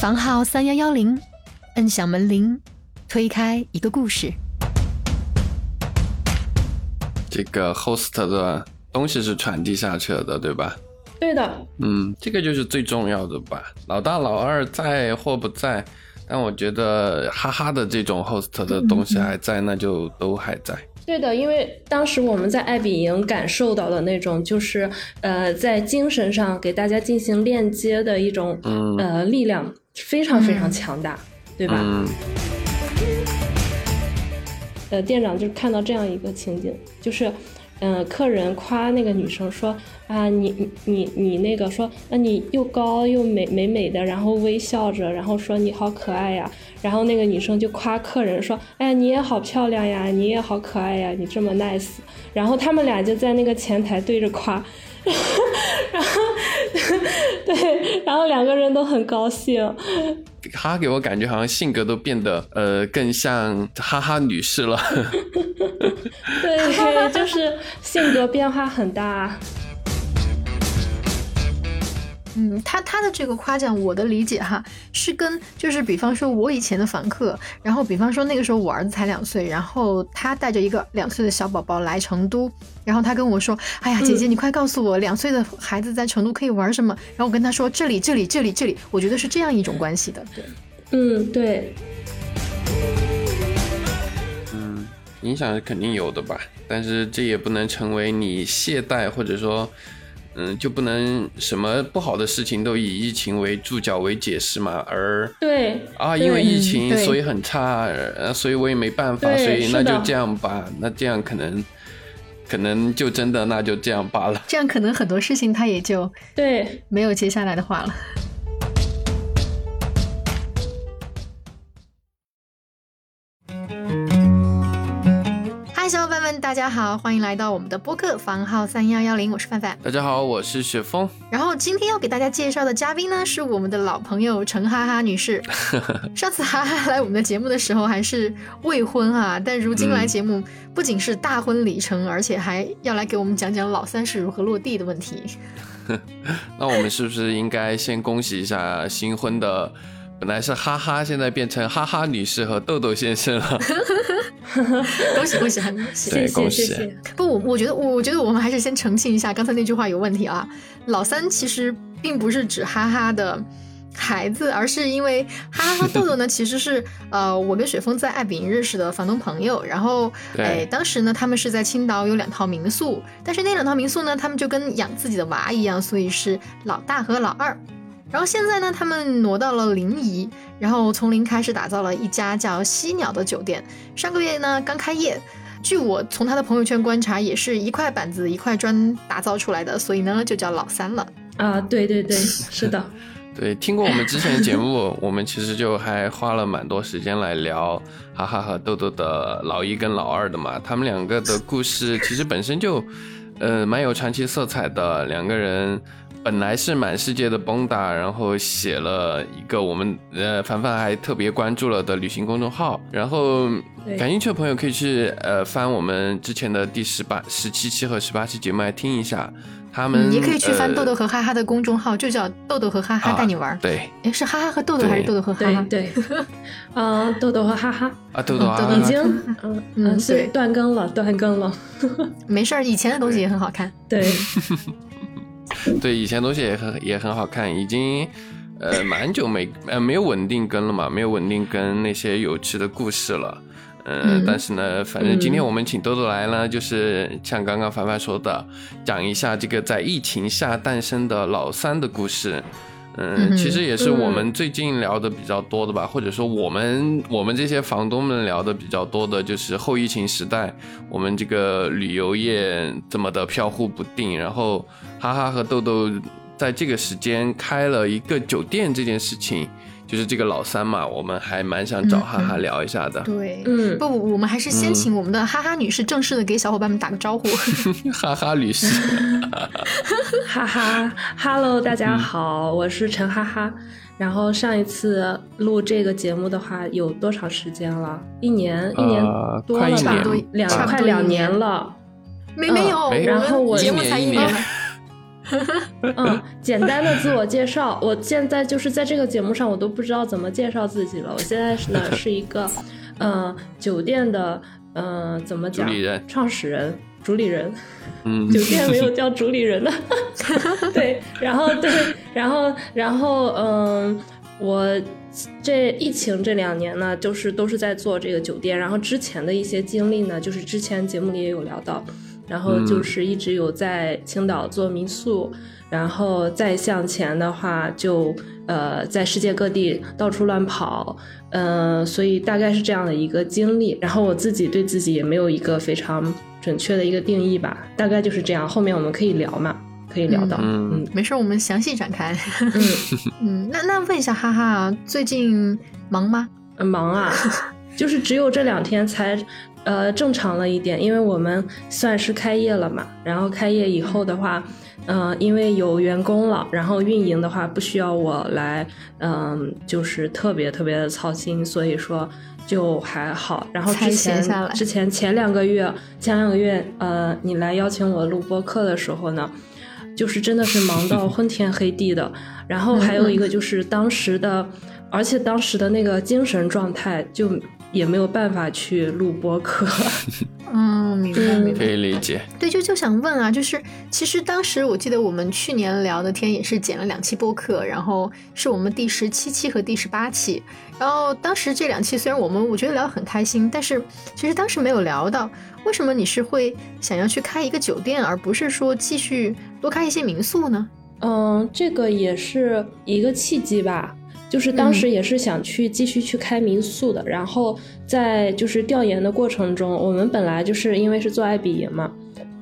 房号三幺幺零，摁响门铃，推开一个故事。这个 host 的东西是传递下去了的，对吧？对的，嗯，这个就是最重要的吧。老大老二在或不在，但我觉得哈哈的这种 host 的东西还在，那就都还在。对的，因为当时我们在爱彼迎感受到的那种，就是呃，在精神上给大家进行链接的一种呃力量，非常非常强大，对吧？嗯，呃，店长就看到这样一个情景，就是。嗯，客人夸那个女生说啊，你你你你那个说，那你又高又美美美的，然后微笑着，然后说你好可爱呀。然后那个女生就夸客人说，哎呀，你也好漂亮呀，你也好可爱呀，你这么 nice。然后他们俩就在那个前台对着夸，然后对，然后两个人都很高兴。他给我感觉好像性格都变得呃更像哈哈女士了。对，就是性格变化很大。嗯，他他的这个夸奖，我的理解哈，是跟就是比方说，我以前的房客，然后比方说那个时候我儿子才两岁，然后他带着一个两岁的小宝宝来成都，然后他跟我说：“哎呀，姐姐，你快告诉我，两岁的孩子在成都可以玩什么？”然后我跟他说：“这里，这里，这里，这里。”我觉得是这样一种关系的。对，嗯，对。嗯，影响是肯定有的吧，但是这也不能成为你懈怠或者说。嗯，就不能什么不好的事情都以疫情为注脚为解释嘛？而对啊，因为疫情所以很差，呃，所以我也没办法，所以那就这样吧。那这样可能，可能就真的那就这样罢了。这样可能很多事情他也就对没有接下来的话了。大家好，欢迎来到我们的播客房号三幺幺零，我是范范。大家好，我是雪峰。然后今天要给大家介绍的嘉宾呢，是我们的老朋友陈哈哈女士。上次哈哈来我们的节目的时候还是未婚啊，但如今来节目不仅是大婚礼成，而且还要来给我们讲讲老三是如何落地的问题。那我们是不是应该先恭喜一下新婚的？本来是哈哈，现在变成哈哈女士和豆豆先生了。恭 喜恭喜，恭喜！谢谢谢谢。不，我我觉得，我觉得我们还是先澄清一下，刚才那句话有问题啊。老三其实并不是指哈哈的孩子，而是因为哈哈和豆豆呢，其实是呃，我跟雪峰在爱彼迎认识的房东朋友。然后，哎，当时呢，他们是在青岛有两套民宿，但是那两套民宿呢，他们就跟养自己的娃一样，所以是老大和老二。然后现在呢，他们挪到了临沂，然后从零开始打造了一家叫犀鸟的酒店。上个月呢刚开业，据我从他的朋友圈观察，也是一块板子一块砖打造出来的，所以呢就叫老三了。啊，对对对，是的。对，听过我们之前的节目，我们其实就还花了蛮多时间来聊哈哈和豆豆的老一跟老二的嘛。他们两个的故事其实本身就，呃，蛮有传奇色彩的，两个人。本来是满世界的蹦跶，然后写了一个我们呃凡凡还特别关注了的旅行公众号，然后感兴趣的朋友可以去呃翻我们之前的第十八、十七期和十八期节目来听一下。他们也可以去翻豆豆和哈哈的公众号，就叫豆豆和哈哈带你玩。对，哎，是哈哈和豆豆还是豆豆和哈哈？对，啊，豆豆和哈哈啊，豆豆哈哈已经嗯嗯对断更了，断更了。没事儿，以前的东西也很好看。对。对，以前东西也很也很好看，已经呃蛮久没呃没有稳定更了嘛，没有稳定更那些有趣的故事了，嗯，但是呢，反正今天我们请豆豆来呢，就是像刚刚凡凡说的，讲一下这个在疫情下诞生的老三的故事。嗯，其实也是我们最近聊的比较多的吧，或者说我们我们这些房东们聊的比较多的，就是后疫情时代，我们这个旅游业这么的飘忽不定，然后哈哈和豆豆在这个时间开了一个酒店这件事情。就是这个老三嘛，我们还蛮想找哈哈聊一下的。对，嗯，不不，我们还是先请我们的哈哈女士正式的给小伙伴们打个招呼。哈哈女士，哈哈，Hello，大家好，我是陈哈哈。然后上一次录这个节目的话，有多长时间了？一年，一年多了吧？两快两年了。没没有，然后我节目才一年。嗯，简单的自我介绍，我现在就是在这个节目上，我都不知道怎么介绍自己了。我现在呢 是一个，呃，酒店的，呃，怎么讲？创始人，主理人。嗯，酒店没有叫主理人的。对，然后对，然后然后嗯，我这疫情这两年呢，就是都是在做这个酒店，然后之前的一些经历呢，就是之前节目里也有聊到。然后就是一直有在青岛做民宿，然后再向前的话，就呃在世界各地到处乱跑，嗯，所以大概是这样的一个经历。然后我自己对自己也没有一个非常准确的一个定义吧，大概就是这样。后面我们可以聊嘛，可以聊到，嗯，没事，我们详细展开。嗯 嗯，那那问一下，哈哈，最近忙吗？忙啊，就是只有这两天才。呃，正常了一点，因为我们算是开业了嘛。然后开业以后的话，嗯，因为有员工了，然后运营的话不需要我来，嗯，就是特别特别的操心，所以说就还好。然后之前之前前两个月，前两个月，呃，你来邀请我录播课的时候呢，就是真的是忙到昏天黑地的。然后还有一个就是当时的，而且当时的那个精神状态就。也没有办法去录播客，嗯，明白明白，可以理解。对，就就想问啊，就是其实当时我记得我们去年聊的天也是剪了两期播客，然后是我们第十七期和第十八期，然后当时这两期虽然我们我觉得聊得很开心，但是其实当时没有聊到为什么你是会想要去开一个酒店，而不是说继续多开一些民宿呢？嗯，这个也是一个契机吧。就是当时也是想去继续去开民宿的，然后在就是调研的过程中，我们本来就是因为是做爱比营嘛，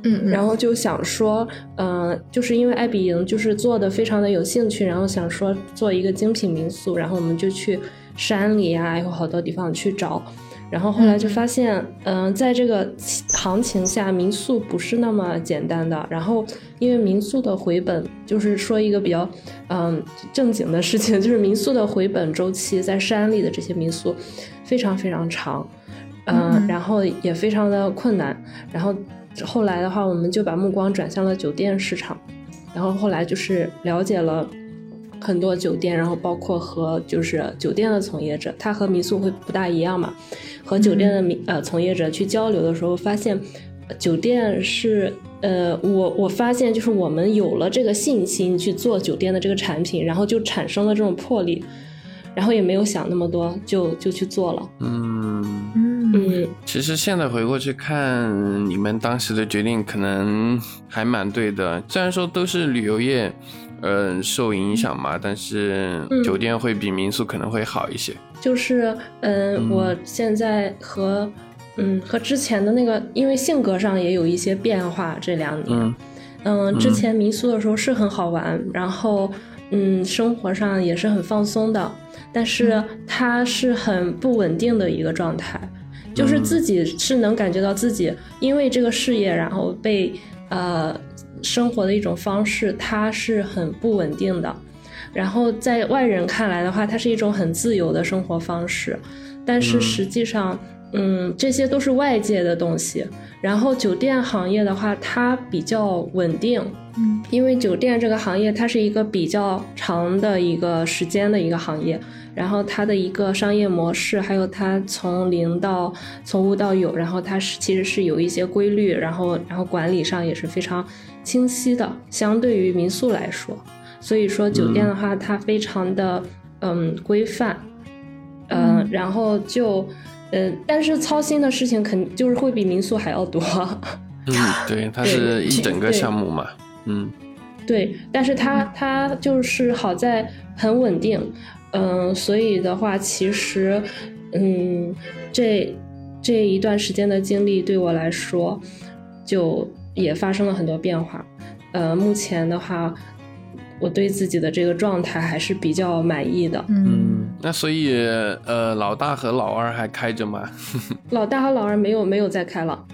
嗯，然后就想说，嗯，就是因为爱比营就是做的非常的有兴趣，然后想说做一个精品民宿，然后我们就去山里啊，有好多地方去找。然后后来就发现，嗯，在这个行情下，民宿不是那么简单的。然后，因为民宿的回本，就是说一个比较，嗯，正经的事情，就是民宿的回本周期，在山里的这些民宿，非常非常长，嗯，然后也非常的困难。然后后来的话，我们就把目光转向了酒店市场。然后后来就是了解了。很多酒店，然后包括和就是酒店的从业者，他和民宿会不大一样嘛。和酒店的民呃从业者去交流的时候，发现酒店是呃我我发现就是我们有了这个信心去做酒店的这个产品，然后就产生了这种魄力，然后也没有想那么多，就就去做了。嗯嗯嗯，其实现在回过去看，你们当时的决定可能还蛮对的，虽然说都是旅游业。嗯，受影响嘛，但是酒店会比民宿可能会好一些。就是，嗯，我现在和，嗯，和之前的那个，因为性格上也有一些变化。这两年，嗯，之前民宿的时候是很好玩，然后，嗯，生活上也是很放松的，但是它是很不稳定的一个状态，就是自己是能感觉到自己因为这个事业，然后被，呃。生活的一种方式，它是很不稳定的。然后在外人看来的话，它是一种很自由的生活方式。但是实际上，嗯，这些都是外界的东西。然后酒店行业的话，它比较稳定，嗯，因为酒店这个行业它是一个比较长的一个时间的一个行业。然后它的一个商业模式，还有它从零到从无到有，然后它是其实是有一些规律，然后然后管理上也是非常清晰的，相对于民宿来说，所以说酒店的话，它非常的嗯规范，嗯，然后就嗯，但是操心的事情肯就是会比民宿还要多。嗯，对，它是一整个项目嘛，嗯，对，但是它它就是好在很稳定。嗯，所以的话，其实，嗯，这这一段时间的经历对我来说，就也发生了很多变化。呃，目前的话，我对自己的这个状态还是比较满意的。嗯，那所以，呃，老大和老二还开着吗？老大和老二没有没有再开了。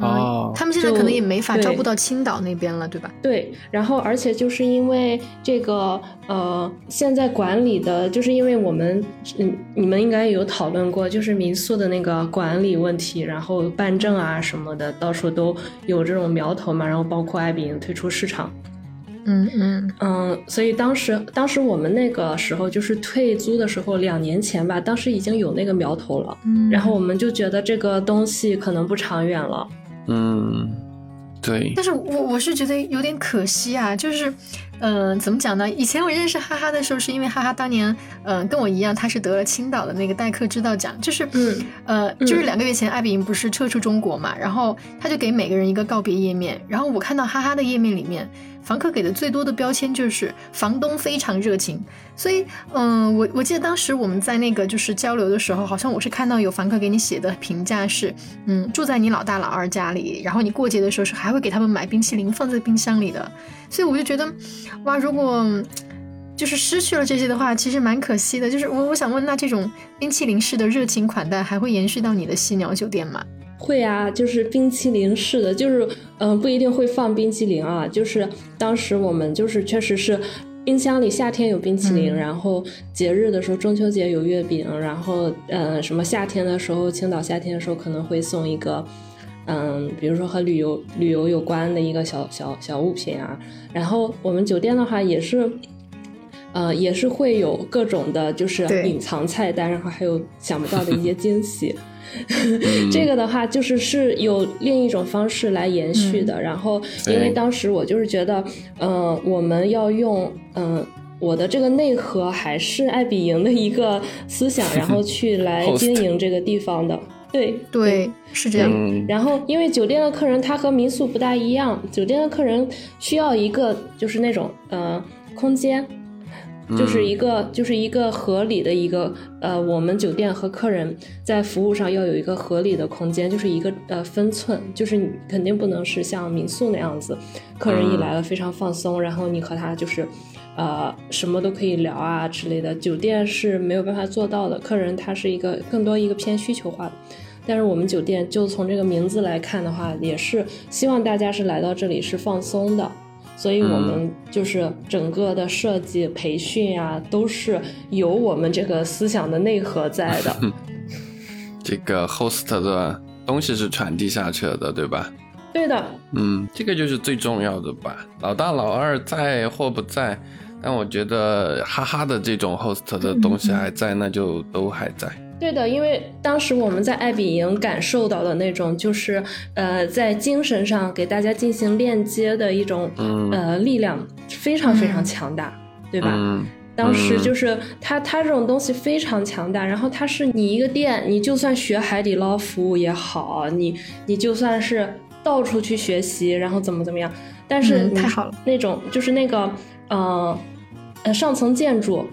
哦，他们现在可能也没法招不到青岛那边了，对吧？对，然后而且就是因为这个，呃，现在管理的，就是因为我们，嗯，你们应该有讨论过，就是民宿的那个管理问题，然后办证啊什么的，到处都有这种苗头嘛，然后包括爱彼迎退出市场，嗯嗯嗯，所以当时当时我们那个时候就是退租的时候，两年前吧，当时已经有那个苗头了。嗯，然后我们就觉得这个东西可能不长远了。嗯，对。但是我我是觉得有点可惜啊，就是。嗯，怎么讲呢？以前我认识哈哈的时候，是因为哈哈当年，嗯，跟我一样，他是得了青岛的那个代课之道奖，就是，嗯，呃，就是两个月前，艾比营不是撤出中国嘛，然后他就给每个人一个告别页面，然后我看到哈哈的页面里面。房客给的最多的标签就是房东非常热情，所以，嗯，我我记得当时我们在那个就是交流的时候，好像我是看到有房客给你写的评价是，嗯，住在你老大老二家里，然后你过节的时候是还会给他们买冰淇淋放在冰箱里的，所以我就觉得，哇，如果就是失去了这些的话，其实蛮可惜的。就是我我想问，那这种冰淇淋式的热情款待还会延续到你的犀鸟酒店吗？会啊，就是冰淇淋式的，就是嗯，不一定会放冰淇淋啊。就是当时我们就是确实是冰箱里夏天有冰淇淋，然后节日的时候中秋节有月饼，然后嗯，什么夏天的时候青岛夏天的时候可能会送一个嗯，比如说和旅游旅游有关的一个小小小物品啊。然后我们酒店的话也是，呃，也是会有各种的，就是隐藏菜单，然后还有想不到的一些惊喜。这个的话，就是是有另一种方式来延续的。然后，因为当时我就是觉得，嗯，我们要用，嗯，我的这个内核还是爱比营的一个思想，然后去来 经营这个地方的。对对，是这样。然后，因为酒店的客人他和民宿不大一样，酒店的客人需要一个就是那种呃空间。就是一个，就是一个合理的一个，呃，我们酒店和客人在服务上要有一个合理的空间，就是一个呃分寸，就是你肯定不能是像民宿那样子，客人一来了非常放松，然后你和他就是，呃，什么都可以聊啊之类的。酒店是没有办法做到的，客人他是一个更多一个偏需求化的，但是我们酒店就从这个名字来看的话，也是希望大家是来到这里是放松的。所以，我们就是整个的设计、培训啊，都是有我们这个思想的内核在的。这个 host 的东西是传递下去了的，对吧？对的。嗯，这个就是最重要的吧。老大、老二在或不在，但我觉得哈哈的这种 host 的东西还在，那就都还在。对的，因为当时我们在爱比营感受到的那种，就是呃，在精神上给大家进行链接的一种呃力量，非常非常强大，对吧？当时就是它它这种东西非常强大，然后它是你一个店，你就算学海底捞服务也好，你你就算是到处去学习，然后怎么怎么样，但是太好了，那种就是那个呃呃上层建筑，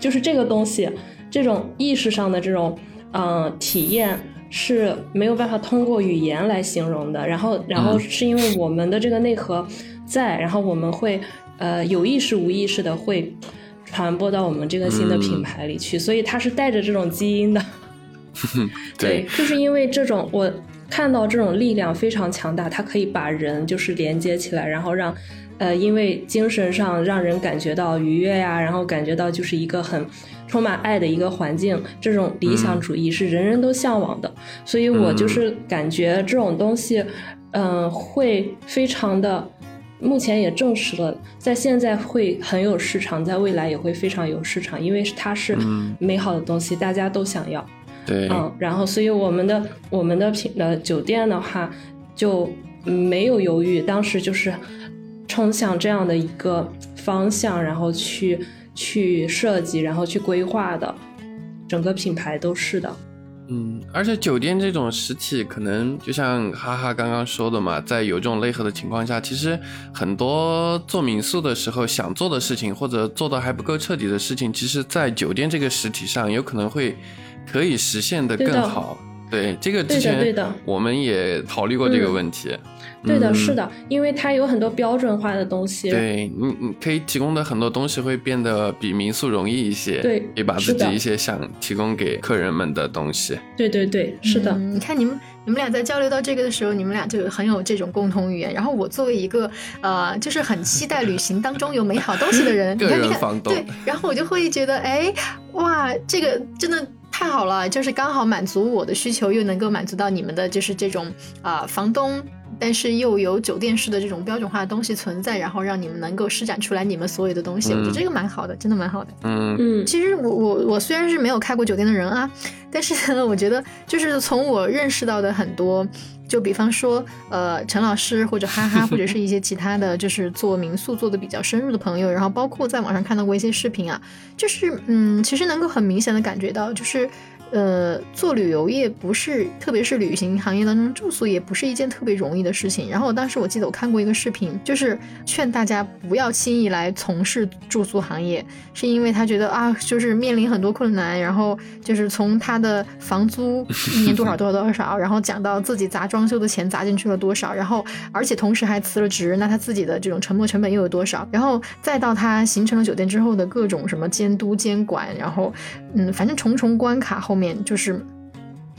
就是这个东西。这种意识上的这种，嗯，体验是没有办法通过语言来形容的。然后，然后是因为我们的这个内核在，然后我们会，呃，有意识无意识的会传播到我们这个新的品牌里去，所以它是带着这种基因的。对，就是因为这种我看到这种力量非常强大，它可以把人就是连接起来，然后让，呃，因为精神上让人感觉到愉悦呀，然后感觉到就是一个很。充满爱的一个环境，这种理想主义是人人都向往的，所以我就是感觉这种东西，嗯，会非常的，目前也证实了，在现在会很有市场，在未来也会非常有市场，因为它是美好的东西，大家都想要。对，嗯，然后所以我们的我们的品呃酒店的话就没有犹豫，当时就是冲向这样的一个方向，然后去。去设计，然后去规划的，整个品牌都是的。嗯，而且酒店这种实体，可能就像哈哈刚刚说的嘛，在有这种内核的情况下，其实很多做民宿的时候想做的事情，或者做的还不够彻底的事情，其实，在酒店这个实体上，有可能会可以实现的更好。对，这个之前我们也考虑过这个问题。对的，是的，因为它有很多标准化的东西。对你，你可以提供的很多东西会变得比民宿容易一些。对，也把自己一些想提供给客人们的东西。对对对，是的。你看你们，你们俩在交流到这个的时候，你们俩就很有这种共同语言。然后我作为一个呃，就是很期待旅行当中有美好东西的人，个人房东。对，然后我就会觉得，哎，哇，这个真的。太好了，就是刚好满足我的需求，又能够满足到你们的，就是这种啊，房东但是又有酒店式的这种标准化的东西存在，然后让你们能够施展出来你们所有的东西。我觉得这个蛮好的，真的蛮好的。嗯嗯，其实我我我虽然是没有开过酒店的人啊，但是呢，我觉得就是从我认识到的很多。就比方说，呃，陈老师或者哈哈，或者是一些其他的就是做民宿做的比较深入的朋友，然后包括在网上看到过一些视频啊，就是嗯，其实能够很明显的感觉到，就是。呃，做旅游业不是，特别是旅行行业当中，住宿也不是一件特别容易的事情。然后当时我记得我看过一个视频，就是劝大家不要轻易来从事住宿行业，是因为他觉得啊，就是面临很多困难，然后就是从他的房租一年多少多少多少，然后讲到自己砸装修的钱砸进去了多少，然后而且同时还辞了职，那他自己的这种沉没成本又有多少？然后再到他形成了酒店之后的各种什么监督监管，然后嗯，反正重重关卡后。面就是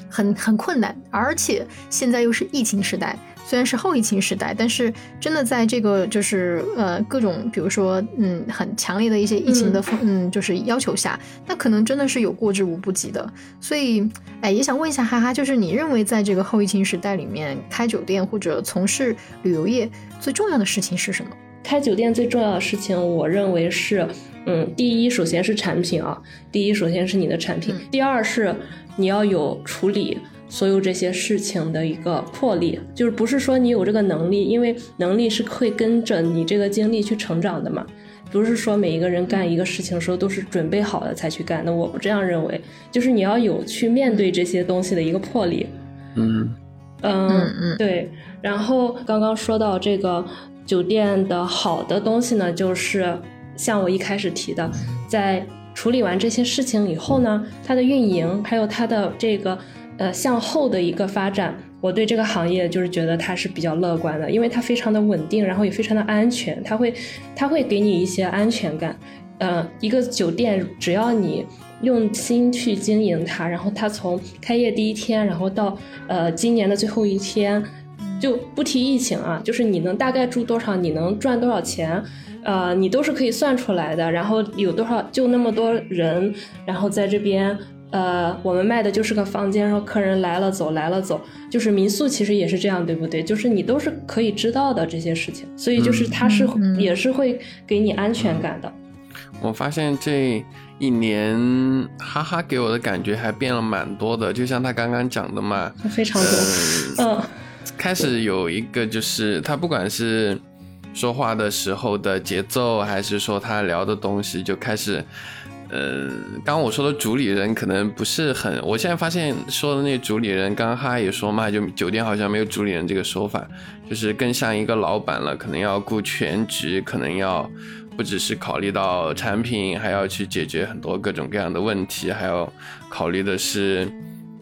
很很困难，而且现在又是疫情时代，虽然是后疫情时代，但是真的在这个就是呃各种比如说嗯很强烈的一些疫情的嗯就是要求下，那可能真的是有过之无不及的。所以哎，也想问一下哈哈，就是你认为在这个后疫情时代里面开酒店或者从事旅游业最重要的事情是什么？开酒店最重要的事情，我认为是。嗯，第一，首先是产品啊，第一，首先是你的产品。第二是你要有处理所有这些事情的一个魄力，就是不是说你有这个能力，因为能力是会跟着你这个经历去成长的嘛，不是说每一个人干一个事情的时候都是准备好了才去干。那我不这样认为，就是你要有去面对这些东西的一个魄力。嗯嗯嗯，对。然后刚刚说到这个酒店的好的东西呢，就是。像我一开始提的，在处理完这些事情以后呢，它的运营还有它的这个呃向后的一个发展，我对这个行业就是觉得它是比较乐观的，因为它非常的稳定，然后也非常的安全，它会它会给你一些安全感。呃，一个酒店只要你用心去经营它，然后它从开业第一天，然后到呃今年的最后一天，就不提疫情啊，就是你能大概住多少，你能赚多少钱。呃，你都是可以算出来的。然后有多少就那么多人，然后在这边，呃，我们卖的就是个房间，然后客人来了走，来了走，就是民宿其实也是这样，对不对？就是你都是可以知道的这些事情，所以就是它是也是会给你安全感的。我发现这一年，哈哈给我的感觉还变了蛮多的，就像他刚刚讲的嘛，非常多。嗯，开始有一个就是他不管是。说话的时候的节奏，还是说他聊的东西就开始，呃，刚刚我说的主理人可能不是很，我现在发现说的那主理人，刚刚哈也说嘛，就酒店好像没有主理人这个说法，就是更像一个老板了，可能要顾全局，可能要不只是考虑到产品，还要去解决很多各种各样的问题，还要考虑的是。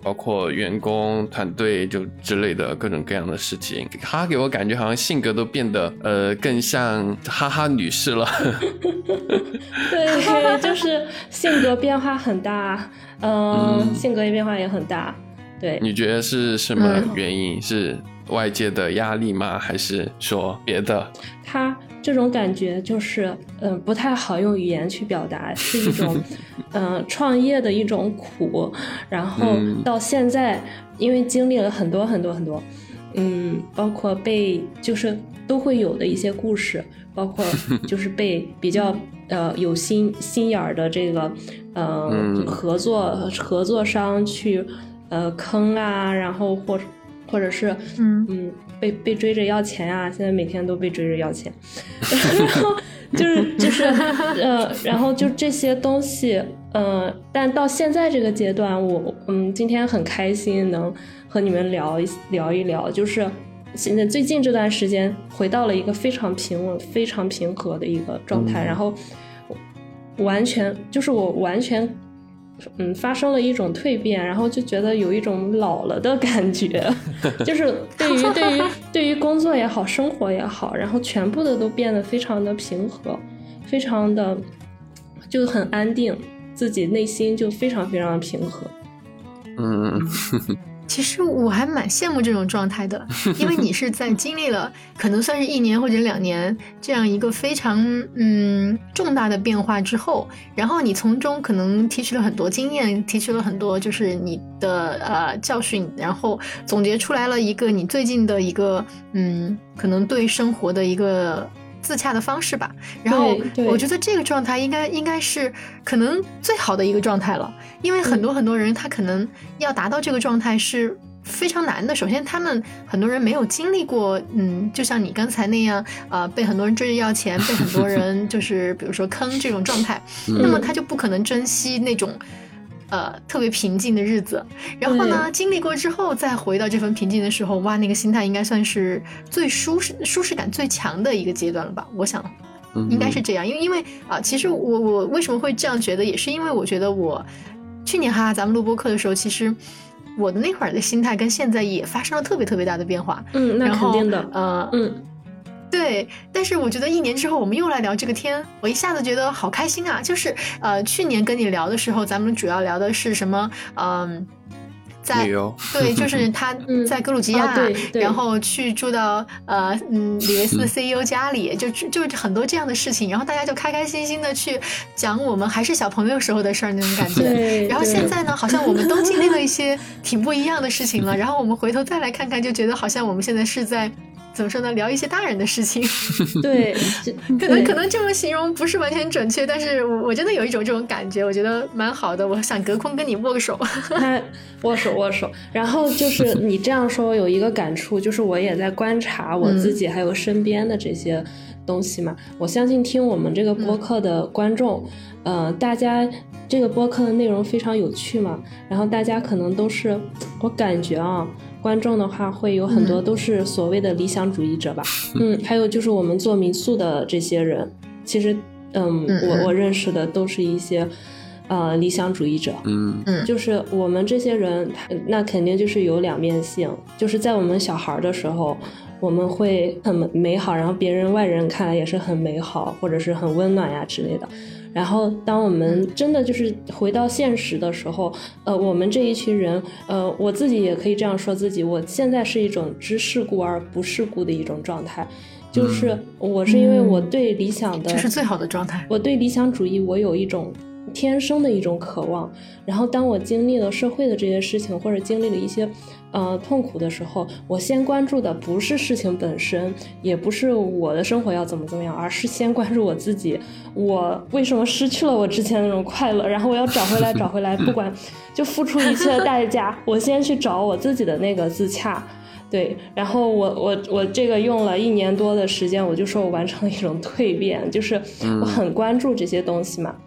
包括员工团队就之类的各种各样的事情，他给我感觉好像性格都变得呃更像哈哈女士了。对，就是性格变化很大，嗯，性格也变化也很大。对，你觉得是什么原因？是外界的压力吗？还是说别的？他。这种感觉就是，嗯，不太好用语言去表达，是一种，嗯，创业的一种苦。然后到现在，因为经历了很多很多很多，嗯，包括被就是都会有的一些故事，包括 就是被比较呃有心心眼儿的这个，呃，合作合作商去呃坑啊，然后或或者是嗯嗯。被被追着要钱啊！现在每天都被追着要钱，然后就是就是 呃，然后就这些东西，呃，但到现在这个阶段，我嗯，今天很开心能和你们聊一聊一聊，就是现在最近这段时间回到了一个非常平稳、非常平和的一个状态，然后完全就是我完全。嗯，发生了一种蜕变，然后就觉得有一种老了的感觉，就是对于对于对于工作也好，生活也好，然后全部的都变得非常的平和，非常的就很安定，自己内心就非常非常的平和。嗯，其实我还蛮羡慕这种状态的，因为你是在 经历了可能算是一年或者两年这样一个非常嗯重大的变化之后，然后你从中可能提取了很多经验，提取了很多就是你的呃教训，然后总结出来了一个你最近的一个嗯可能对生活的一个。自洽的方式吧，然后我觉得这个状态应该应该是可能最好的一个状态了，因为很多很多人他可能要达到这个状态是非常难的。首先，他们很多人没有经历过，嗯，就像你刚才那样，呃，被很多人追着要钱，被很多人 就是比如说坑这种状态，那么他就不可能珍惜那种。呃，特别平静的日子，然后呢，经历过之后再回到这份平静的时候，哇，那个心态应该算是最舒适、舒适感最强的一个阶段了吧？我想，应该是这样，因为因为啊，其实我我为什么会这样觉得，也是因为我觉得我去年哈哈咱们录播课的时候，其实我的那会儿的心态跟现在也发生了特别特别大的变化。嗯，那肯定的。呃，嗯。对，但是我觉得一年之后我们又来聊这个天，我一下子觉得好开心啊！就是呃，去年跟你聊的时候，咱们主要聊的是什么？嗯，在对，就是他 在格鲁吉亚，然后去住到呃嗯李维斯的 CEO 家里，就就很多这样的事情，然后大家就开开心心的去讲我们还是小朋友时候的事儿那种感觉。然后现在呢，好像我们都经历了一些挺不一样的事情了，然后我们回头再来看看，就觉得好像我们现在是在。怎么说呢？聊一些大人的事情，对，可能可能这么形容不是完全准确，但是我我真的有一种这种感觉，我觉得蛮好的。我想隔空跟你握个手，握手握手。然后就是你这样说，有一个感触，就是我也在观察我自己还有身边的这些东西嘛。我相信听我们这个播客的观众，呃，大家这个播客的内容非常有趣嘛，然后大家可能都是，我感觉啊。观众的话会有很多都是所谓的理想主义者吧，嗯，还有就是我们做民宿的这些人，其实，嗯，我我认识的都是一些，呃，理想主义者，嗯。嗯，就是我们这些人，那肯定就是有两面性，就是在我们小孩的时候，我们会很美好，然后别人外人看来也是很美好，或者是很温暖呀之类的。然后，当我们真的就是回到现实的时候，呃，我们这一群人，呃，我自己也可以这样说自己，我现在是一种知世故而不世故的一种状态，就是我是因为我对理想的，这是最好的状态，我对理想主义，我有一种。天生的一种渴望，然后当我经历了社会的这些事情，或者经历了一些，呃，痛苦的时候，我先关注的不是事情本身，也不是我的生活要怎么怎么样，而是先关注我自己，我为什么失去了我之前那种快乐，然后我要找回来，找回来，不管 就付出一切的代价，我先去找我自己的那个自洽，对，然后我我我这个用了一年多的时间，我就说我完成了一种蜕变，就是我很关注这些东西嘛。嗯，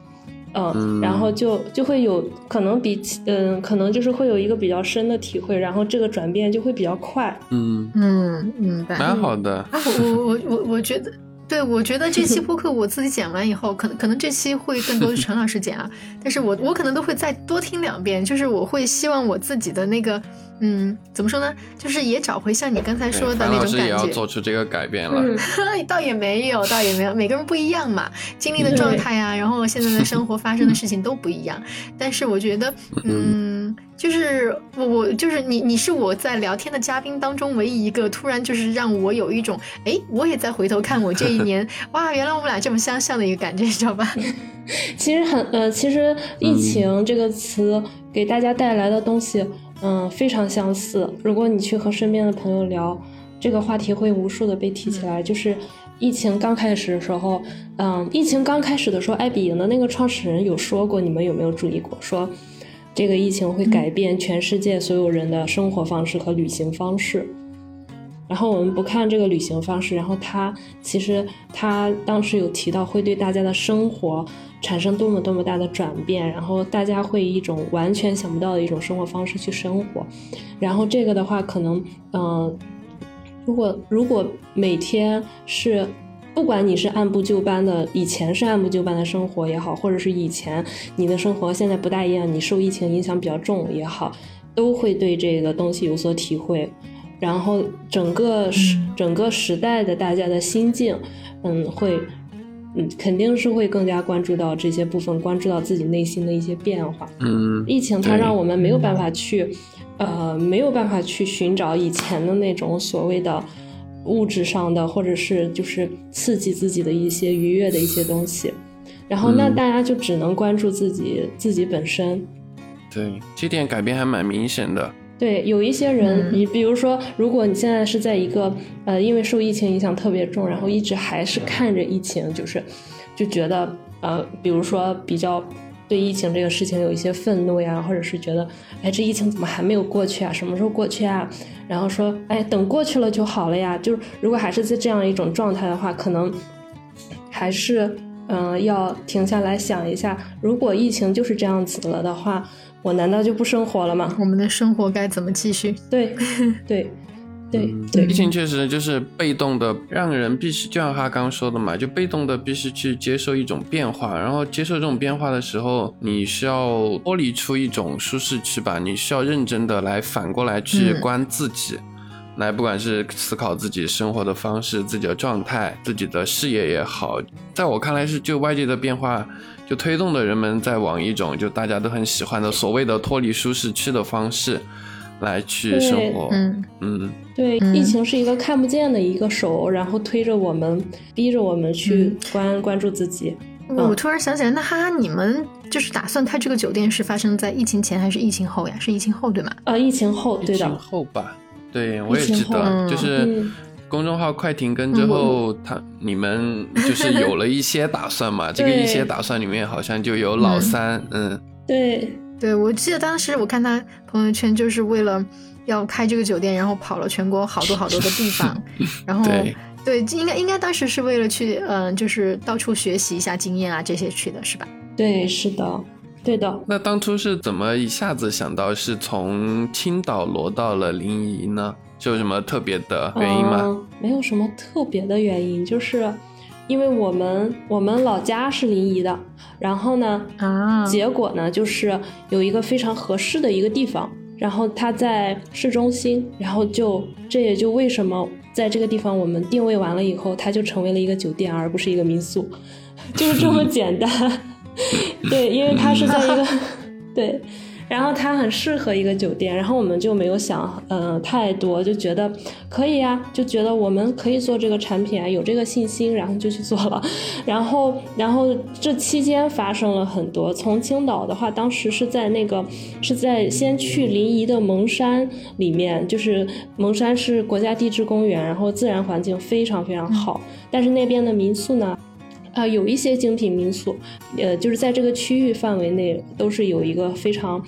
然后就就会有可能比嗯，可能就是会有一个比较深的体会，然后这个转变就会比较快。嗯嗯，明白，蛮好的。啊，我我我我觉得，对我觉得这期 播客我自己剪完以后，可能可能这期会更多是陈老师剪啊，但是我我可能都会再多听两遍，就是我会希望我自己的那个。嗯，怎么说呢？就是也找回像你刚才说的那种感觉。也要做出这个改变了。嗯，倒也没有，倒也没有，每个人不一样嘛，经历的状态呀，然后现在的生活发生的事情都不一样。但是我觉得，嗯，就是我我就是你，你是我在聊天的嘉宾当中唯一一个突然就是让我有一种，哎，我也在回头看我这一年，哇，原来我们俩这么相像的一个感觉，你知道吧？其实很呃，其实疫情这个词给大家带来的东西。嗯，非常相似。如果你去和身边的朋友聊这个话题，会无数的被提起来。就是疫情刚开始的时候，嗯，疫情刚开始的时候，爱彼迎的那个创始人有说过，你们有没有注意过？说这个疫情会改变全世界所有人的生活方式和旅行方式。然后我们不看这个旅行方式，然后他其实他当时有提到会对大家的生活产生多么多么大的转变，然后大家会以一种完全想不到的一种生活方式去生活，然后这个的话可能，嗯，如果如果每天是不管你是按部就班的，以前是按部就班的生活也好，或者是以前你的生活现在不大一样，你受疫情影响比较重也好，都会对这个东西有所体会。然后整个时整个时代的大家的心境，嗯，会，嗯，肯定是会更加关注到这些部分，关注到自己内心的一些变化。嗯，疫情它让我们没有办法去，呃没有办法去寻找以前的那种所谓的物质上的，或者是就是刺激自己的一些愉悦的一些东西。然后那大家就只能关注自己自己本身。对，这点改变还蛮明显的。对，有一些人，你比如说，如果你现在是在一个呃，因为受疫情影响特别重，然后一直还是看着疫情，就是就觉得呃，比如说比较对疫情这个事情有一些愤怒呀，或者是觉得哎，这疫情怎么还没有过去啊？什么时候过去啊？然后说哎，等过去了就好了呀。就是如果还是在这样一种状态的话，可能还是嗯，要停下来想一下，如果疫情就是这样子了的话。我难道就不生活了吗？我们的生活该怎么继续？对，对，对，对。疫情确实就是被动的，让人必须就像他刚刚说的嘛，就被动的必须去接受一种变化，然后接受这种变化的时候，你需要脱离出一种舒适区吧，你需要认真的来反过来去观自己，来不管是思考自己生活的方式、自己的状态、自己的事业也好，在我看来是就外界的变化。就推动的人们在往一种就大家都很喜欢的所谓的脱离舒适区的方式来去生活。嗯嗯，对，疫情是一个看不见的一个手，然后推着我们，逼着我们去关关注自己。我突然想起来，那哈哈，你们就是打算开这个酒店是发生在疫情前还是疫情后呀？是疫情后对吗？啊，疫情后，对的。疫情后吧，对我也知道，就是。公众号快停更之后，他你们就是有了一些打算嘛？这个一些打算里面好像就有老三，嗯，对对，我记得当时我看他朋友圈，就是为了要开这个酒店，然后跑了全国好多好多的地方，然后对，应该应该当时是为了去，嗯，就是到处学习一下经验啊，这些去的是吧？对，是的，对的。那当初是怎么一下子想到是从青岛挪到了临沂呢？有什么特别的原因吗？没有什么特别的原因，就是因为我们我们老家是临沂的，然后呢，啊，结果呢就是有一个非常合适的一个地方，然后它在市中心，然后就这也就为什么在这个地方我们定位完了以后，它就成为了一个酒店，而不是一个民宿，就是这么简单。对，因为它是在一个 对。然后它很适合一个酒店，然后我们就没有想，呃，太多，就觉得可以呀，就觉得我们可以做这个产品啊，有这个信心，然后就去做了。然后，然后这期间发生了很多。从青岛的话，当时是在那个是在先去临沂的蒙山里面，就是蒙山是国家地质公园，然后自然环境非常非常好，但是那边的民宿呢？啊，有一些精品民宿，呃，就是在这个区域范围内都是有一个非常、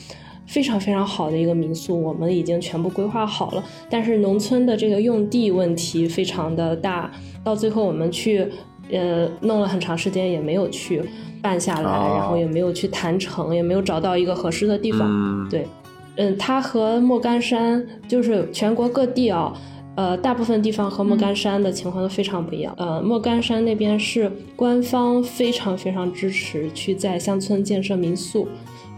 非常、非常好的一个民宿，我们已经全部规划好了。但是农村的这个用地问题非常的大，到最后我们去，呃，弄了很长时间也没有去办下来，然后也没有去谈成，也没有找到一个合适的地方。对，嗯，它和莫干山就是全国各地啊。呃，大部分地方和莫干山的情况都非常不一样。呃，莫干山那边是官方非常非常支持去在乡村建设民宿，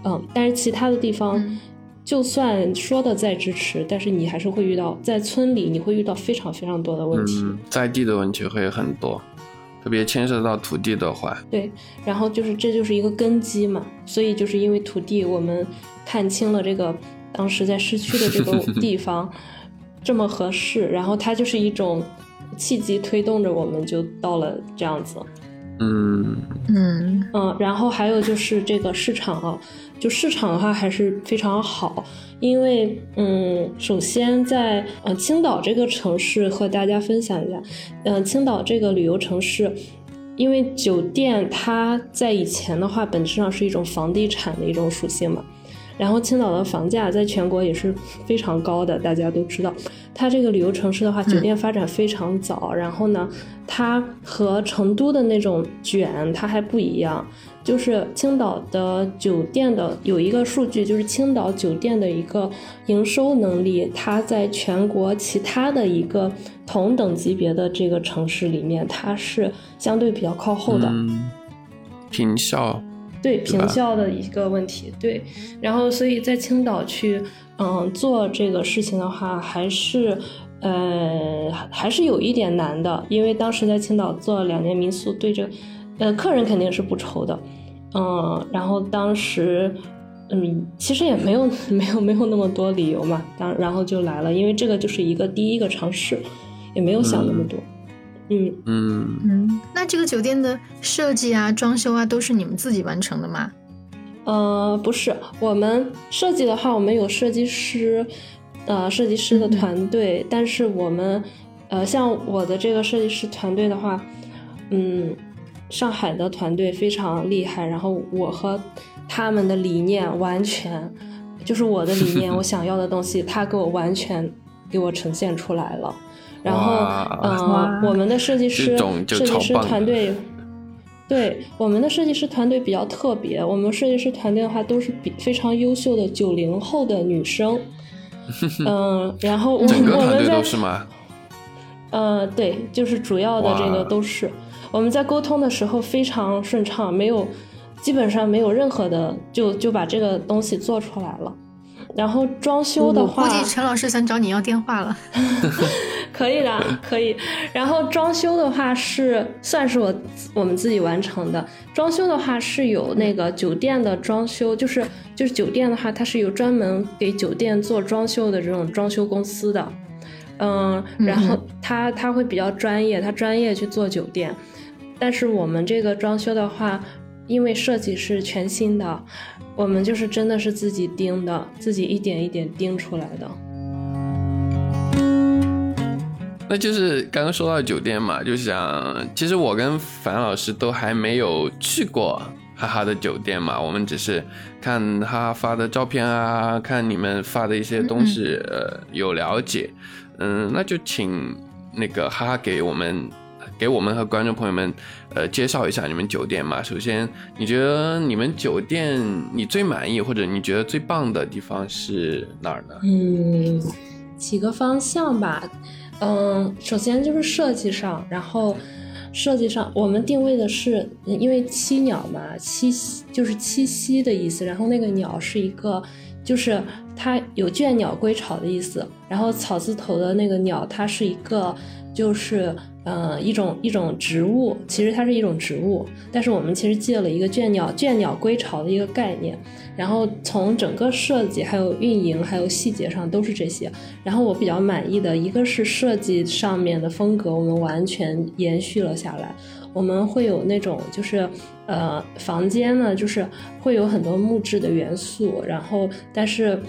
嗯，但是其他的地方，就算说的再支持，但是你还是会遇到在村里你会遇到非常非常多的问题，在地的问题会很多，特别牵涉到土地的话。对，然后就是这就是一个根基嘛，所以就是因为土地，我们看清了这个当时在市区的这个 地方。这么合适，然后它就是一种契机推动着我们就到了这样子，嗯嗯嗯，然后还有就是这个市场啊，就市场的话还是非常好，因为嗯，首先在呃青岛这个城市和大家分享一下，嗯，青岛这个旅游城市，因为酒店它在以前的话本质上是一种房地产的一种属性嘛。然后青岛的房价在全国也是非常高的，大家都知道。它这个旅游城市的话，酒店发展非常早。然后呢，它和成都的那种卷它还不一样。就是青岛的酒店的有一个数据，就是青岛酒店的一个营收能力，它在全国其他的一个同等级别的这个城市里面，它是相对比较靠后的。嗯，平效。对平效的一个问题，对，然后所以在青岛去，嗯，做这个事情的话，还是，呃，还是有一点难的，因为当时在青岛做了两年民宿，对着，呃，客人肯定是不愁的，嗯，然后当时嗯，其实也没有 没有没有那么多理由嘛，当然后就来了，因为这个就是一个第一个尝试，也没有想那么多。嗯嗯嗯嗯，那这个酒店的设计啊、装修啊，都是你们自己完成的吗？呃，不是，我们设计的话，我们有设计师，呃，设计师的团队，但是我们，呃，像我的这个设计师团队的话，嗯，上海的团队非常厉害，然后我和他们的理念完全，就是我的理念，我想要的东西，他给我完全给我呈现出来了。然后，呃，我们的设计师设计师团队，对我们的设计师团队比较特别。我们设计师团队的话，都是比非常优秀的九零后的女生。嗯，然后我我们在是吗？呃，对，就是主要的这个都是我们在沟通的时候非常顺畅，没有基本上没有任何的，就就把这个东西做出来了。然后装修的话，估计陈老师想找你要电话了。可以的，可以。然后装修的话是算是我我们自己完成的。装修的话是有那个酒店的装修，就是就是酒店的话，它是有专门给酒店做装修的这种装修公司的。嗯，然后他他会比较专业，他专业去做酒店。但是我们这个装修的话，因为设计是全新的。我们就是真的是自己钉的，自己一点一点钉出来的。那就是刚刚说到酒店嘛，就想其实我跟樊老师都还没有去过哈哈的酒店嘛，我们只是看哈哈发的照片啊，看你们发的一些东西，呃，有了解。嗯，那就请那个哈哈给我们。给我们和观众朋友们，呃，介绍一下你们酒店嘛。首先，你觉得你们酒店你最满意或者你觉得最棒的地方是哪儿呢？嗯，几个方向吧。嗯，首先就是设计上，然后设计上我们定位的是，因为栖鸟嘛，栖息就是栖息的意思。然后那个鸟是一个，就是它有倦鸟归巢的意思。然后草字头的那个鸟，它是一个就是。呃，一种一种植物，其实它是一种植物，但是我们其实借了一个倦鸟倦鸟归巢的一个概念，然后从整个设计、还有运营、还有细节上都是这些。然后我比较满意的一个是设计上面的风格，我们完全延续了下来。我们会有那种就是呃房间呢，就是会有很多木质的元素，然后但是。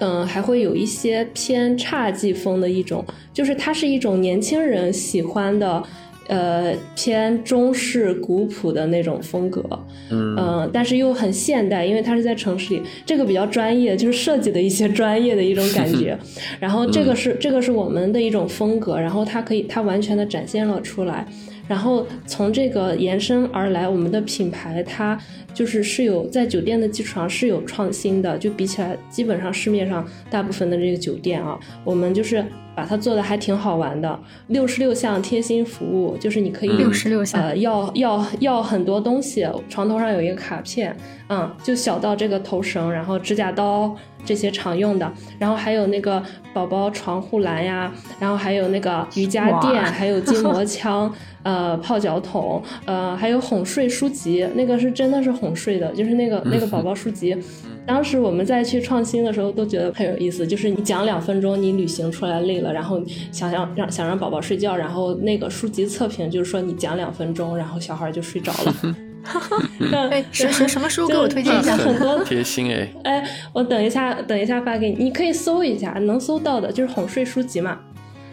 嗯，还会有一些偏侘寂风的一种，就是它是一种年轻人喜欢的，呃，偏中式古朴的那种风格。嗯，但是又很现代，因为它是在城市里，这个比较专业，就是设计的一些专业的一种感觉。然后这个是这个是我们的一种风格，然后它可以它完全的展现了出来。然后从这个延伸而来，我们的品牌它就是是有在酒店的基础上是有创新的，就比起来基本上市面上大部分的这个酒店啊，我们就是把它做的还挺好玩的，六十六项贴心服务，就是你可以六十六项。呃要要要很多东西，床头上有一个卡片，嗯，就小到这个头绳，然后指甲刀这些常用的，然后还有那个宝宝床护栏呀，然后还有那个瑜伽垫，还有筋膜枪。呃，泡脚桶，呃，还有哄睡书籍，那个是真的是哄睡的，就是那个那个宝宝书籍。当时我们在去创新的时候都觉得很有意思，就是你讲两分钟，你旅行出来累了，然后想想让想让宝宝睡觉，然后那个书籍测评就是说你讲两分钟，然后小孩就睡着了。哎，什什什么书给我推荐一下？很多贴心哎。哎，我等一下等一下发给你，你可以搜一下，能搜到的，就是哄睡书籍嘛。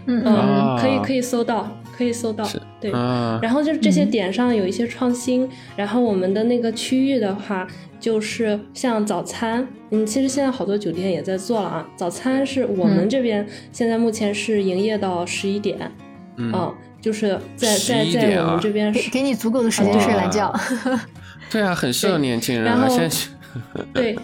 嗯嗯，可以可以搜到。可以搜到，对，然后就是这些点上有一些创新，然后我们的那个区域的话，就是像早餐，嗯，其实现在好多酒店也在做了啊。早餐是我们这边现在目前是营业到十一点，嗯，就是在在在我们这边是给你足够的时间睡懒觉。对啊，很适合年轻人啊，现在对。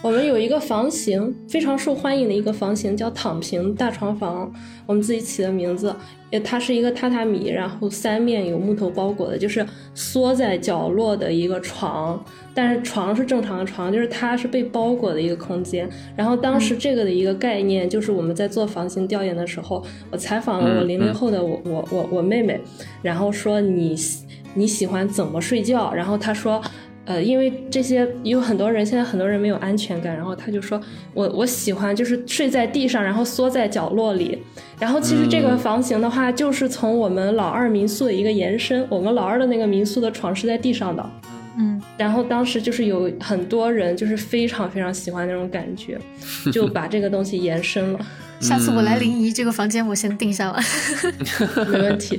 我们有一个房型非常受欢迎的一个房型，叫躺平大床房，我们自己起的名字。也它是一个榻榻米，然后三面有木头包裹的，就是缩在角落的一个床。但是床是正常的床，就是它是被包裹的一个空间。然后当时这个的一个概念，就是我们在做房型调研的时候，我采访了我零零后的我我我我妹妹，然后说你你喜欢怎么睡觉？然后她说。呃，因为这些有很多人，现在很多人没有安全感，然后他就说我我喜欢就是睡在地上，然后缩在角落里。然后其实这个房型的话，就是从我们老二民宿的一个延伸。我们老二的那个民宿的床是在地上的，嗯。然后当时就是有很多人就是非常非常喜欢那种感觉，就把这个东西延伸了。下次我来临沂这个房间，我先订下了，没问题。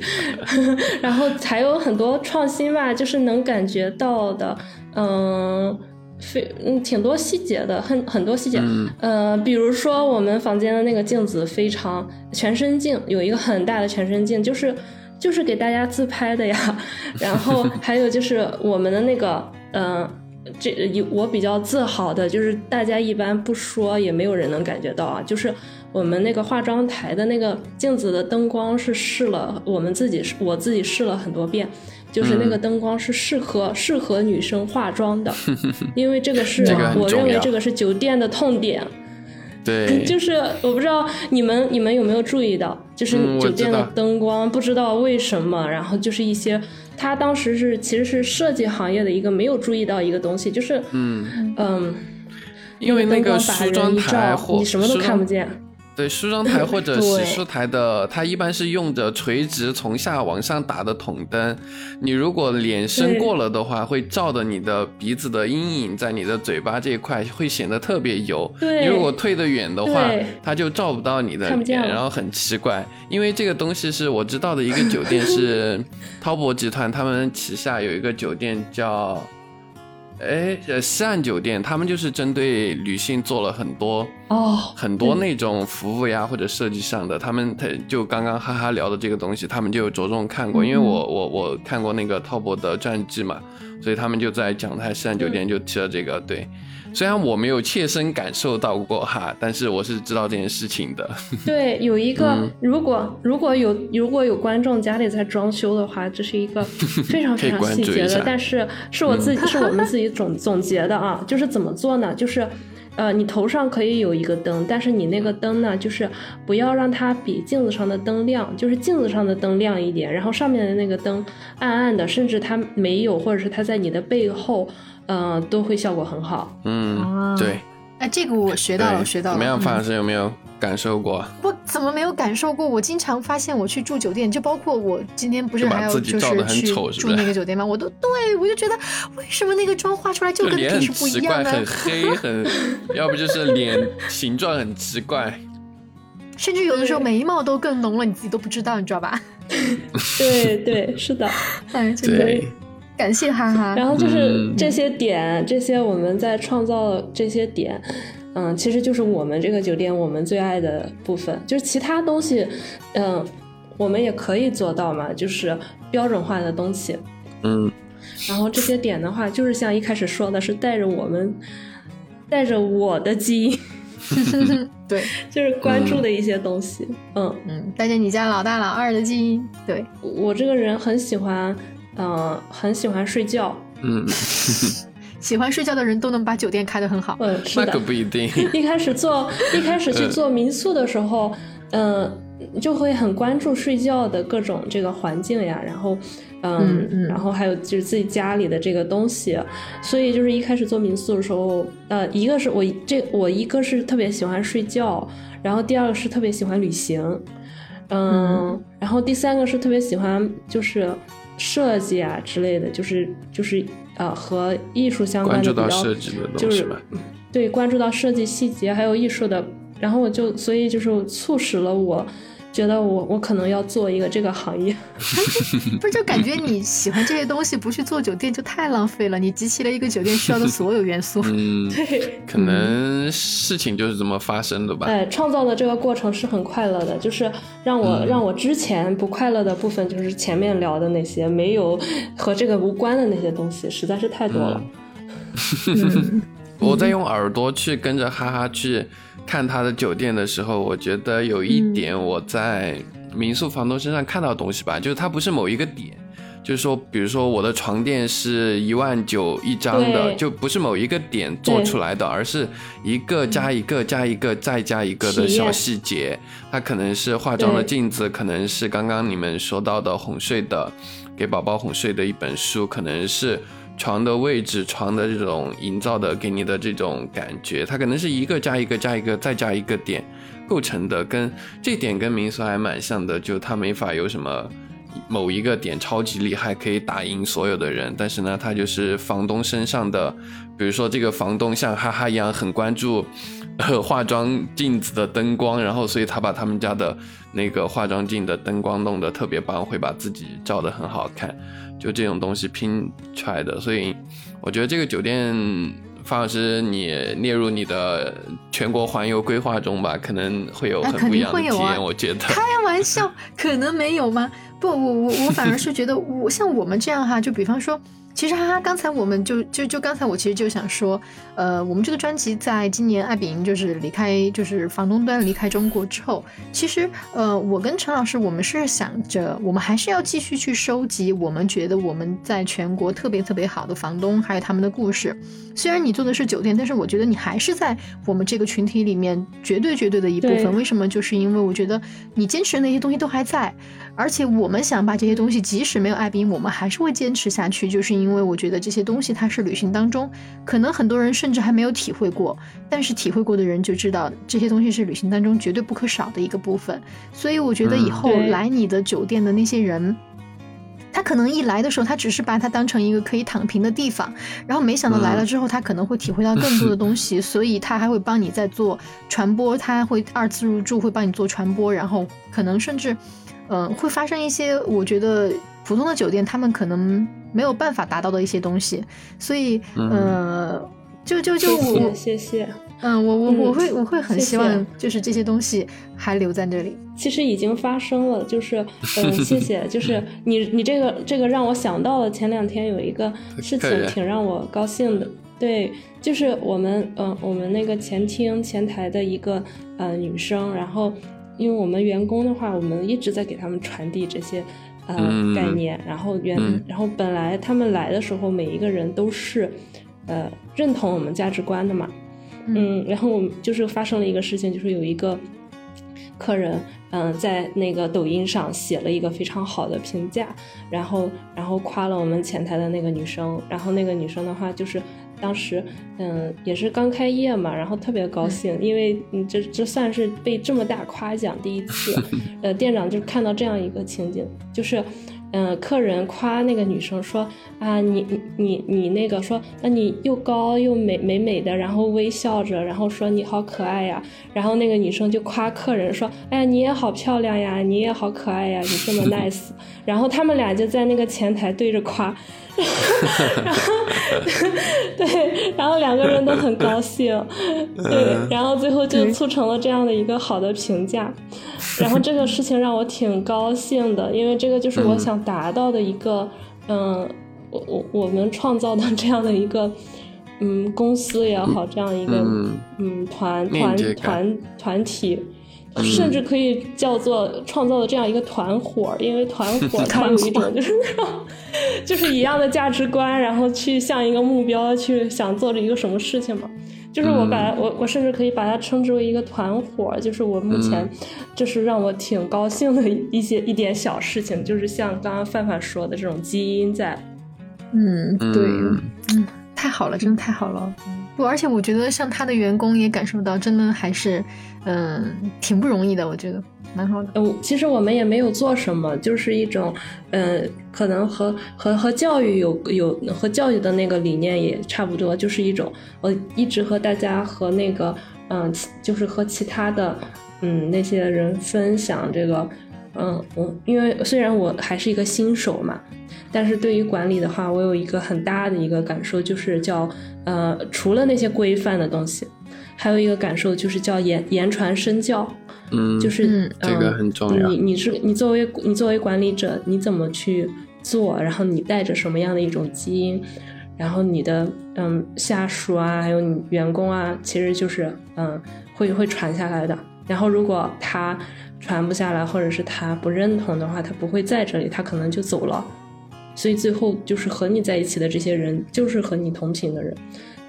然后还有很多创新吧，就是能感觉到的，嗯，非嗯挺多细节的，很很多细节。呃，比如说我们房间的那个镜子非常全身镜，有一个很大的全身镜，就是就是给大家自拍的呀。然后还有就是我们的那个，嗯。这有我比较自豪的，就是大家一般不说，也没有人能感觉到啊。就是我们那个化妆台的那个镜子的灯光是试了，我们自己我自己试了很多遍，就是那个灯光是适合适合女生化妆的，因为这个是我认为这个是酒店的痛点。对，就是我不知道你们你们有没有注意到，就是酒店的灯光不知道为什么，然后就是一些。他当时是其实是设计行业的一个没有注意到一个东西，就是嗯嗯，因为那个梳妆台或你什么都看不见。对梳妆台或者 洗漱台的，它一般是用着垂直从下往上打的筒灯。你如果脸伸过了的话，会照的你的鼻子的阴影在你的嘴巴这一块会显得特别油。对你如果退得远的话，它就照不到你的脸，然后很奇怪。因为这个东西是我知道的一个酒店 是滔博集团，他们旗下有一个酒店叫。哎，呃，西岸酒店他们就是针对女性做了很多哦，很多那种服务呀或者设计上的，他们他就刚刚哈哈聊的这个东西，他们就着重看过，因为我我我看过那个滔博的传记嘛，所以他们就在讲台西岸酒店就提了这个，对。虽然我没有切身感受到过哈，但是我是知道这件事情的。对，有一个，如果如果有如果有观众家里在装修的话，这是一个 非常非常细节的，但是是我自己是我们自己总总结的啊，就是怎么做呢？就是，呃，你头上可以有一个灯，但是你那个灯呢，就是不要让它比镜子上的灯亮，就是镜子上的灯亮一点，然后上面的那个灯暗暗的，甚至它没有，或者是它在你的背后。嗯，都会效果很好。嗯，对。哎，这个我学到了，学到了。怎么样，范老师有没有感受过？我怎么没有感受过？我经常发现我去住酒店，就包括我今天不是还有就是去住那个酒店吗？我都对我就觉得，为什么那个妆画出来就跟平时不一样呢？很黑，很，要不就是脸形状很奇怪，甚至有的时候眉毛都更浓了，你自己都不知道，你知道吧？对对，是的，哎，真的。感谢哈哈，然后就是这些点，这些我们在创造这些点，嗯，其实就是我们这个酒店我们最爱的部分，就是其他东西，嗯，我们也可以做到嘛，就是标准化的东西，嗯，然后这些点的话，就是像一开始说的是带着我们，带着我的基因，对，就是关注的一些东西，嗯。嗯，带着你家老大老二的基因，对。我这个人很喜欢。嗯，很喜欢睡觉。嗯，喜欢睡觉的人都能把酒店开得很好。嗯，是的。那可不一定。一开始做，一开始去做民宿的时候，嗯，就会很关注睡觉的各种这个环境呀，然后，嗯，然后还有就是自己家里的这个东西。所以就是一开始做民宿的时候，呃，一个是我这我一个是特别喜欢睡觉，然后第二个是特别喜欢旅行，嗯，然后第三个是特别喜欢就是。设计啊之类的，就是就是呃和艺术相关的比较，就是对关注到设计细节还有艺术的，然后我就所以就是促使了我。觉得我我可能要做一个这个行业，不是就感觉你喜欢这些东西，不去做酒店就太浪费了。你集齐了一个酒店需要的所有元素，嗯，对，可能事情就是这么发生的吧。哎，创造的这个过程是很快乐的，就是让我让我之前不快乐的部分，就是前面聊的那些没有和这个无关的那些东西，实在是太多了。我在用耳朵去跟着哈哈去。看他的酒店的时候，我觉得有一点我在民宿房东身上看到东西吧，就是它不是某一个点，就是说，比如说我的床垫是一万九一张的，就不是某一个点做出来的，而是一个加一个加一个再加一个的小细节。它可能是化妆的镜子，可能是刚刚你们说到的哄睡的，给宝宝哄睡的一本书，可能是。床的位置、床的这种营造的给你的这种感觉，它可能是一个加一个加一个再加一个点构成的，跟这点跟民宿还蛮像的，就它没法有什么某一个点超级厉害可以打赢所有的人，但是呢，它就是房东身上的，比如说这个房东像哈哈一样很关注 化妆镜子的灯光，然后所以他把他们家的那个化妆镜的灯光弄得特别棒，会把自己照得很好看。就这种东西拼出来的，所以我觉得这个酒店，方老师你列入你的全国环游规划中吧，可能会有很不一样的体验。我觉得开玩笑，可能没有吗？不，我我我反而是觉得，我像我们这样哈，就比方说。其实哈哈，刚才我们就就就刚才我其实就想说，呃，我们这个专辑在今年艾比就是离开就是房东端离开中国之后，其实呃，我跟陈老师我们是想着，我们还是要继续去收集我们觉得我们在全国特别特别好的房东还有他们的故事。虽然你做的是酒店，但是我觉得你还是在我们这个群体里面绝对绝对的一部分。为什么？就是因为我觉得你坚持的那些东西都还在。而且我们想把这些东西，即使没有艾宾，我们还是会坚持下去，就是因为我觉得这些东西它是旅行当中，可能很多人甚至还没有体会过，但是体会过的人就知道这些东西是旅行当中绝对不可少的一个部分。所以我觉得以后来你的酒店的那些人，他可能一来的时候，他只是把它当成一个可以躺平的地方，然后没想到来了之后，他可能会体会到更多的 东西，所以他还会帮你在做传播，他会二次入住，会帮你做传播，然后可能甚至。嗯，会发生一些我觉得普通的酒店他们可能没有办法达到的一些东西，所以呃，就就就我谢谢，嗯，我我我会我会很希望就是这些东西还留在这里。其实已经发生了，就是 嗯，谢谢，就是你你这个这个让我想到了前两天有一个事情挺让我高兴的，对，就是我们嗯我们那个前厅前台的一个呃女生，然后。因为我们员工的话，我们一直在给他们传递这些呃概念，然后原然后本来他们来的时候，每一个人都是呃认同我们价值观的嘛，嗯，然后我们就是发生了一个事情，就是有一个客人嗯在那个抖音上写了一个非常好的评价，然后然后夸了我们前台的那个女生，然后那个女生的话就是。当时，嗯，也是刚开业嘛，然后特别高兴，因为嗯，这这算是被这么大夸奖第一次。呃，店长就看到这样一个情景，就是，嗯，客人夸那个女生说啊，你你你你那个说，那你又高又美美美的，然后微笑着，然后说你好可爱呀。然后那个女生就夸客人说，哎呀，你也好漂亮呀，你也好可爱呀，你这么 nice。然后他们俩就在那个前台对着夸。然后，对，然后两个人都很高兴，对，然后最后就促成了这样的一个好的评价。然后这个事情让我挺高兴的，因为这个就是我想达到的一个，嗯，我我我们创造的这样的一个，嗯，公司也好，这样一个，嗯，团团团团体。甚至可以叫做创造的这样一个团伙，因为团伙它有一种 就是那种就是一样的价值观，然后去向一个目标去想做着一个什么事情嘛。就是我把我我甚至可以把它称之为一个团伙，就是我目前就是让我挺高兴的一些一点小事情，就是像刚刚范范说的这种基因在。嗯，对，嗯，太好了，真的太好了。不，而且我觉得像他的员工也感受到，真的还是。嗯，挺不容易的，我觉得蛮好的。嗯，其实我们也没有做什么，就是一种，嗯，可能和和和教育有有和教育的那个理念也差不多，就是一种，我一直和大家和那个，嗯，就是和其他的，嗯，那些人分享这个，嗯，我因为虽然我还是一个新手嘛，但是对于管理的话，我有一个很大的一个感受，就是叫，呃，除了那些规范的东西。还有一个感受就是叫言言传身教，嗯，就是这个很重要。你你是你作为你作为管理者，你怎么去做？然后你带着什么样的一种基因？然后你的嗯下属啊，还有你员工啊，其实就是嗯会会传下来的。然后如果他传不下来，或者是他不认同的话，他不会在这里，他可能就走了。所以最后就是和你在一起的这些人，就是和你同频的人。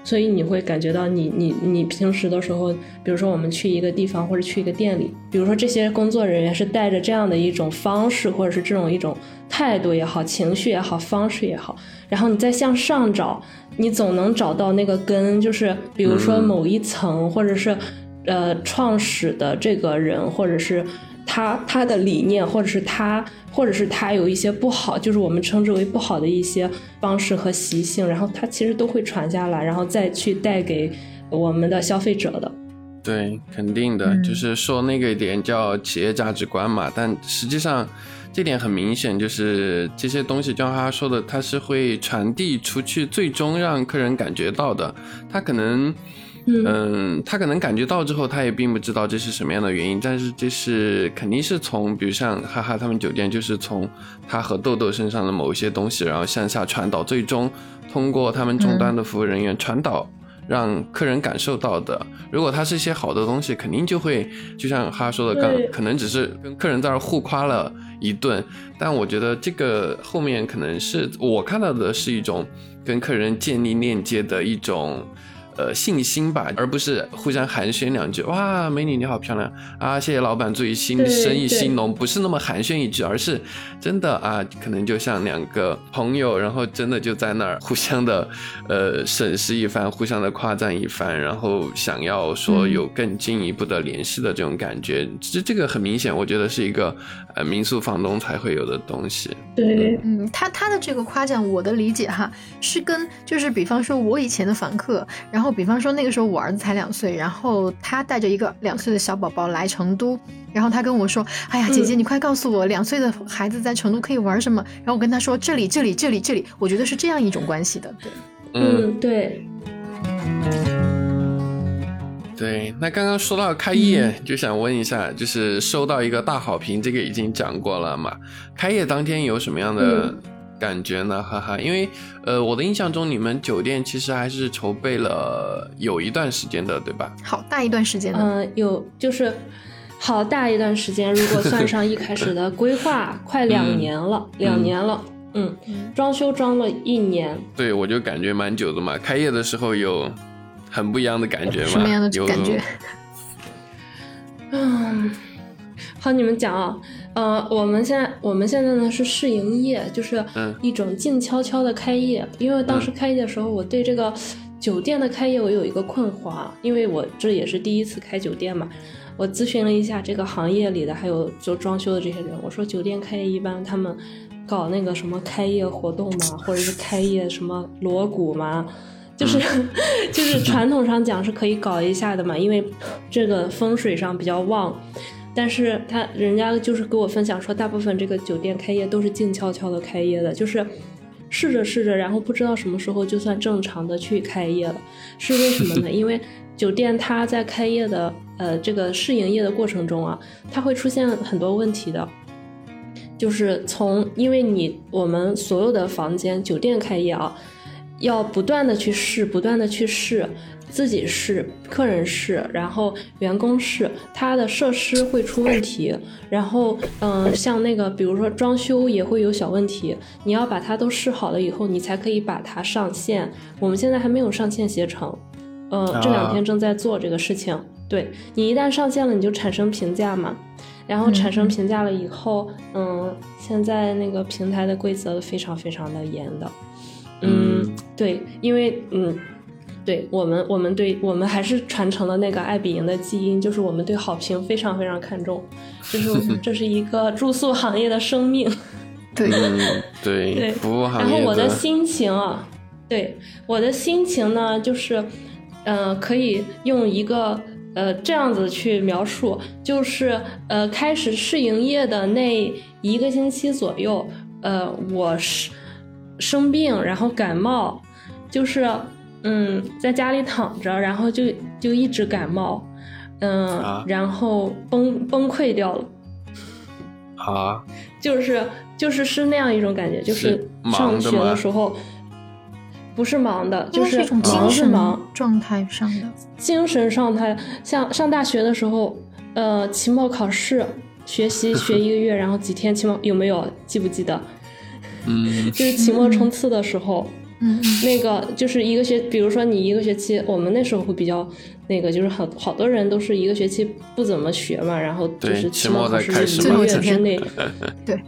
所以你会感觉到你你你平时的时候，比如说我们去一个地方或者去一个店里，比如说这些工作人员是带着这样的一种方式，或者是这种一种态度也好，情绪也好，方式也好，然后你再向上找，你总能找到那个根，就是比如说某一层，或者是呃创始的这个人，或者是。他他的理念，或者是他，或者是他有一些不好，就是我们称之为不好的一些方式和习性，然后他其实都会传下来，然后再去带给我们的消费者的。对，肯定的，就是说那个点叫企业价值观嘛，但实际上这点很明显，就是这些东西，就像他说的，他是会传递出去，最终让客人感觉到的，他可能。嗯，他可能感觉到之后，他也并不知道这是什么样的原因，但是这是肯定是从，比如像哈哈他们酒店，就是从他和豆豆身上的某一些东西，然后向下传导，最终通过他们终端的服务人员传导，让客人感受到的。如果他是一些好的东西，肯定就会，就像哈说的，刚可能只是跟客人在那互夸了一顿，但我觉得这个后面可能是我看到的是一种跟客人建立链接的一种。呃，信心吧，而不是互相寒暄两句。哇，美女你好漂亮啊！谢谢老板，注意新生意兴隆，不是那么寒暄一句，而是真的啊，可能就像两个朋友，然后真的就在那儿互相的呃审视一番，互相的夸赞一番，然后想要说有更进一步的联系的这种感觉。其实这个很明显，我觉得是一个呃民宿房东才会有的东西。对，嗯，他他的这个夸奖，我的理解哈，是跟就是比方说我以前的房客，然后。然后，比方说那个时候我儿子才两岁，然后他带着一个两岁的小宝宝来成都，然后他跟我说：“哎呀，姐姐，你快告诉我，两岁的孩子在成都可以玩什么？”然后我跟他说：“这里，这里，这里，这里。”我觉得是这样一种关系的，对，嗯，对，对。那刚刚说到开业，就想问一下，就是收到一个大好评，这个已经讲过了嘛？开业当天有什么样的？感觉呢，哈哈，因为呃，我的印象中你们酒店其实还是筹备了有一段时间的，对吧？好大一段时间嗯，有就是好大一段时间，如果算上一开始的 规划，快两年了，两年了，嗯，装修装了一年。对，我就感觉蛮久的嘛。开业的时候有很不一样的感觉吗？什么样的感觉？嗯，好，你们讲啊。呃，我们现在我们现在呢是试营业，就是一种静悄悄的开业。因为当时开业的时候，我对这个酒店的开业我有一个困惑，因为我这也是第一次开酒店嘛。我咨询了一下这个行业里的，还有做装修的这些人，我说酒店开业一般他们搞那个什么开业活动嘛，或者是开业什么锣鼓嘛，就是 就是传统上讲是可以搞一下的嘛，因为这个风水上比较旺。但是他人家就是给我分享说，大部分这个酒店开业都是静悄悄的开业的，就是试着试着，然后不知道什么时候就算正常的去开业了，是为什么呢？因为酒店它在开业的呃这个试营业的过程中啊，它会出现很多问题的，就是从因为你我们所有的房间酒店开业啊，要不断的去试，不断的去试。自己试客人试，然后员工试，它的设施会出问题，然后嗯，像那个比如说装修也会有小问题，你要把它都试好了以后，你才可以把它上线。我们现在还没有上线携程，嗯，这两天正在做这个事情。对你一旦上线了，你就产生评价嘛，然后产生评价了以后，嗯，现在那个平台的规则非常非常的严的，嗯，对，因为嗯。对我们，我们对我们还是传承了那个爱彼迎的基因，就是我们对好评非常非常看重，就是 这是一个住宿行业的生命。对 对对，服务行业。然后我的心情啊，对我的心情呢，就是，呃，可以用一个呃这样子去描述，就是呃开始试营业的那一个星期左右，呃，我是生病，然后感冒，就是。嗯，在家里躺着，然后就就一直感冒，嗯，然后崩崩溃掉了。啊，就是就是是那样一种感觉，就是上学的时候不是忙的，就是精神忙状态上的精神状态。像上大学的时候，呃，期末考试学习 学一个月，然后几天期末有没有记不记得？嗯，就是期末冲刺的时候。嗯，那个就是一个学，比如说你一个学期，我们那时候会比较那个，就是好好多人都是一个学期不怎么学嘛，然后就是期末考试始一个月之内，对，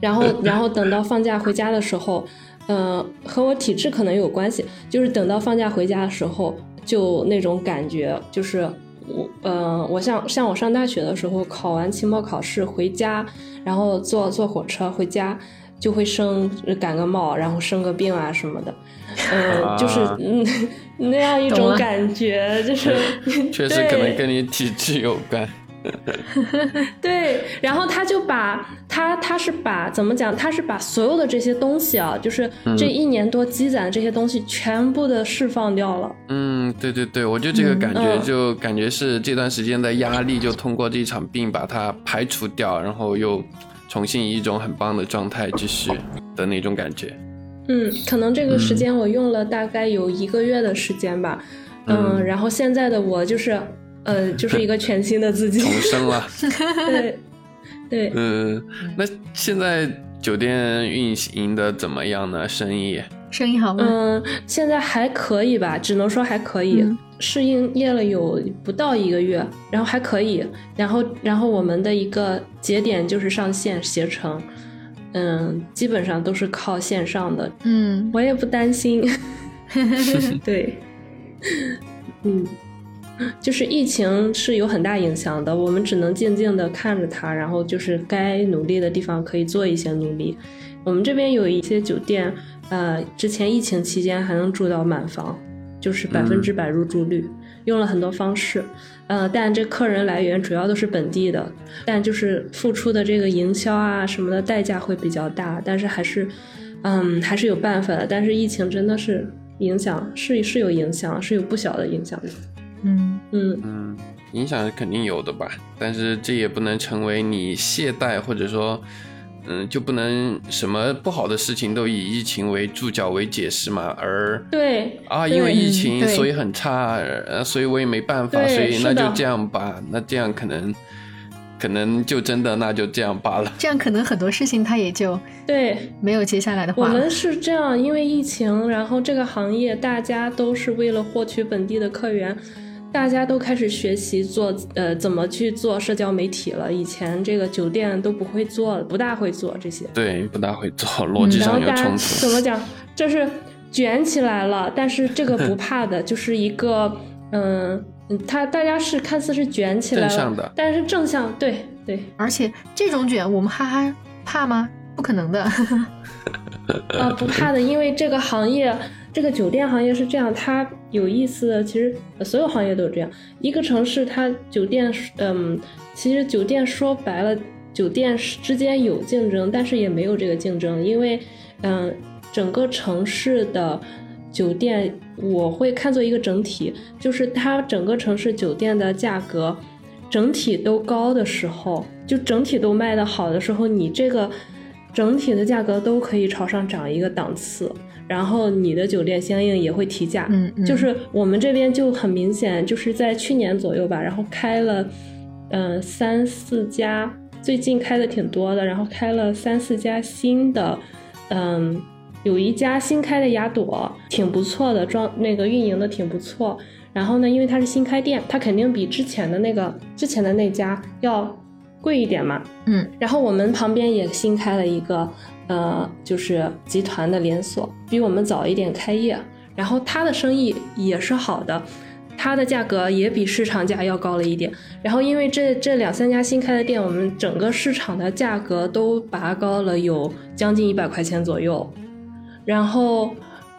然后然后等到放假回家的时候，呃，和我体质可能有关系，就是等到放假回家的时候，就那种感觉，就是我呃，我像像我上大学的时候，考完期末考试回家，然后坐坐火车回家。就会生感个冒，然后生个病啊什么的，嗯，就是嗯 那样一种感觉，就是 确实可能跟你体质有关。对，然后他就把他他是把怎么讲？他是把所有的这些东西啊，就是这一年多积攒的这些东西全部的释放掉了。嗯，对对对，我就这个感觉，就感觉是这段时间的压力，就通过这场病把它排除掉，然后又。重新以一种很棒的状态继续的那种感觉。嗯，可能这个时间我用了大概有一个月的时间吧。嗯，然后现在的我就是，呃，就是一个全新的自己，重生了。对，对。嗯，那现在酒店运营的怎么样呢？生意？生意好吗？嗯，现在还可以吧，只能说还可以。适应业了有不到一个月，然后还可以，然后然后我们的一个节点就是上线携程，嗯，基本上都是靠线上的，嗯，我也不担心，对，嗯，就是疫情是有很大影响的，我们只能静静的看着它，然后就是该努力的地方可以做一些努力。我们这边有一些酒店，呃，之前疫情期间还能住到满房。就是百分之百入住率，用了很多方式，呃，但这客人来源主要都是本地的，但就是付出的这个营销啊什么的代价会比较大，但是还是，嗯，还是有办法的。但是疫情真的是影响，是是有影响，是有不小的影响的。嗯嗯嗯，影响是肯定有的吧，但是这也不能成为你懈怠或者说。嗯，就不能什么不好的事情都以疫情为注脚为解释嘛？而对啊，因为疫情所以很差，呃，所以我也没办法，所以那就这样吧。那这样可能可能就真的那就这样罢了。这样可能很多事情他也就对没有接下来的话。我们是这样，因为疫情，然后这个行业大家都是为了获取本地的客源。大家都开始学习做呃怎么去做社交媒体了。以前这个酒店都不会做，不大会做这些。对，不大会做，逻辑上有冲突。怎么讲？就是卷起来了，但是这个不怕的，就是一个嗯嗯，他大家是看似是卷起来了，但是正向对对。而且这种卷，我们哈哈怕吗？不可能的。啊，不怕的，因为这个行业。这个酒店行业是这样，它有意思的，其实所有行业都是这样。一个城市，它酒店，嗯，其实酒店说白了，酒店之间有竞争，但是也没有这个竞争，因为，嗯，整个城市的酒店，我会看作一个整体，就是它整个城市酒店的价格整体都高的时候，就整体都卖的好的时候，你这个整体的价格都可以朝上涨一个档次。然后你的酒店相应也会提价，嗯，就是我们这边就很明显，就是在去年左右吧，然后开了，嗯，三四家，最近开的挺多的，然后开了三四家新的，嗯，有一家新开的雅朵，挺不错的，装那个运营的挺不错。然后呢，因为它是新开店，它肯定比之前的那个之前的那家要贵一点嘛，嗯，然后我们旁边也新开了一个。呃，就是集团的连锁，比我们早一点开业，然后它的生意也是好的，它的价格也比市场价要高了一点。然后因为这这两三家新开的店，我们整个市场的价格都拔高了有将近一百块钱左右。然后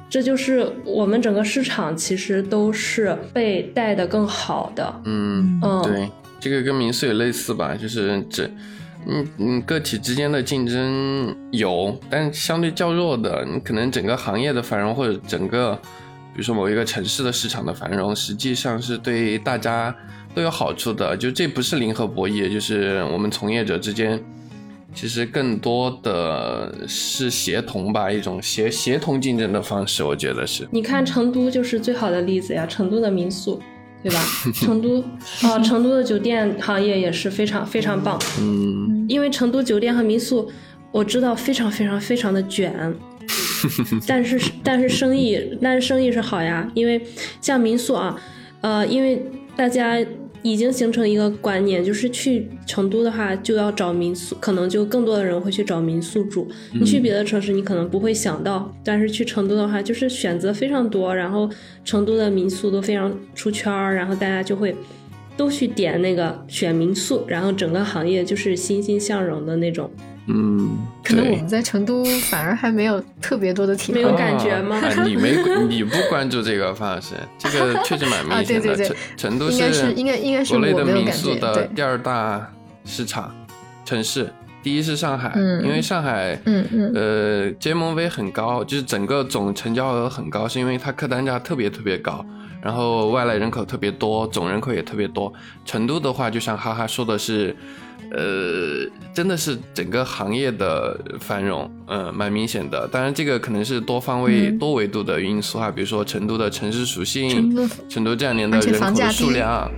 这就是我们整个市场其实都是被带的更好的。嗯嗯，对，这个跟民宿也类似吧，就是这。嗯嗯，个体之间的竞争有，但相对较弱的，你可能整个行业的繁荣或者整个，比如说某一个城市的市场的繁荣，实际上是对大家都有好处的。就这不是零和博弈，就是我们从业者之间，其实更多的是协同吧，一种协协同竞争的方式，我觉得是。你看成都就是最好的例子呀，成都的民宿。对吧？成都 啊，成都的酒店行业也是非常非常棒。嗯，因为成都酒店和民宿，我知道非常非常非常的卷，但是但是生意但是生意是好呀，因为像民宿啊，呃，因为大家。已经形成一个观念，就是去成都的话就要找民宿，可能就更多的人会去找民宿住。你去别的城市，你可能不会想到，但是去成都的话，就是选择非常多，然后成都的民宿都非常出圈儿，然后大家就会都去点那个选民宿，然后整个行业就是欣欣向荣的那种。嗯，可能我们在成都反而还没有特别多的体会，没有感觉吗？你没你不关注这个方老师，这个 确实蛮明显的。成成都是应该应该是国内的民宿的第二大市场城市，第一是上海，因为上海，嗯嗯，呃，GMV 很高，就是整个总成交额很高，是因为它客单价特别特别高，然后外来人口特别多，总人口也特别多。成都的话，就像哈哈说的是。呃，真的是整个行业的繁荣，嗯，蛮明显的。当然，这个可能是多方位、多维度的因素啊，比如说成都的城市属性，成都这两年的人口的数量，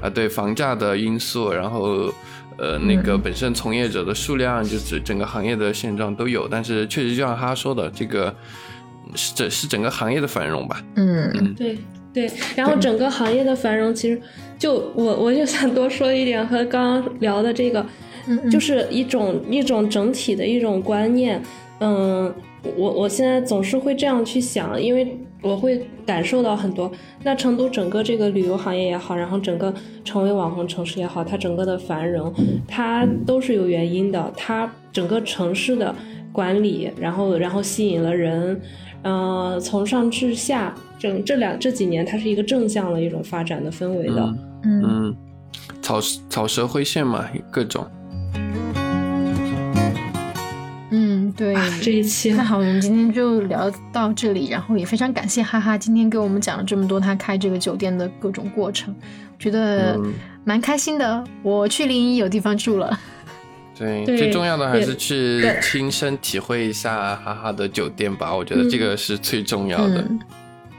啊，对房价的因素，然后呃，那个本身从业者的数量，就是整个行业的现状都有。但是，确实就像他说的，这个是整是整个行业的繁荣吧？嗯嗯，对。对，然后整个行业的繁荣，其实就我我就想多说一点，和刚刚聊的这个，就是一种一种整体的一种观念。嗯，我我现在总是会这样去想，因为我会感受到很多。那成都整个这个旅游行业也好，然后整个成为网红城市也好，它整个的繁荣，它都是有原因的。它整个城市的管理，然后然后吸引了人。呃，从上至下，整这两这几年，它是一个正向的一种发展的氛围的。嗯，草草蛇灰线嘛，各种。嗯，对，这一期那好，我们今天就聊到这里，然后也非常感谢哈哈今天给我们讲了这么多他开这个酒店的各种过程，觉得蛮开心的。我去临沂有地方住了。对，最重要的还是去亲身体会一下哈哈的酒店吧，我觉得这个是最重要的。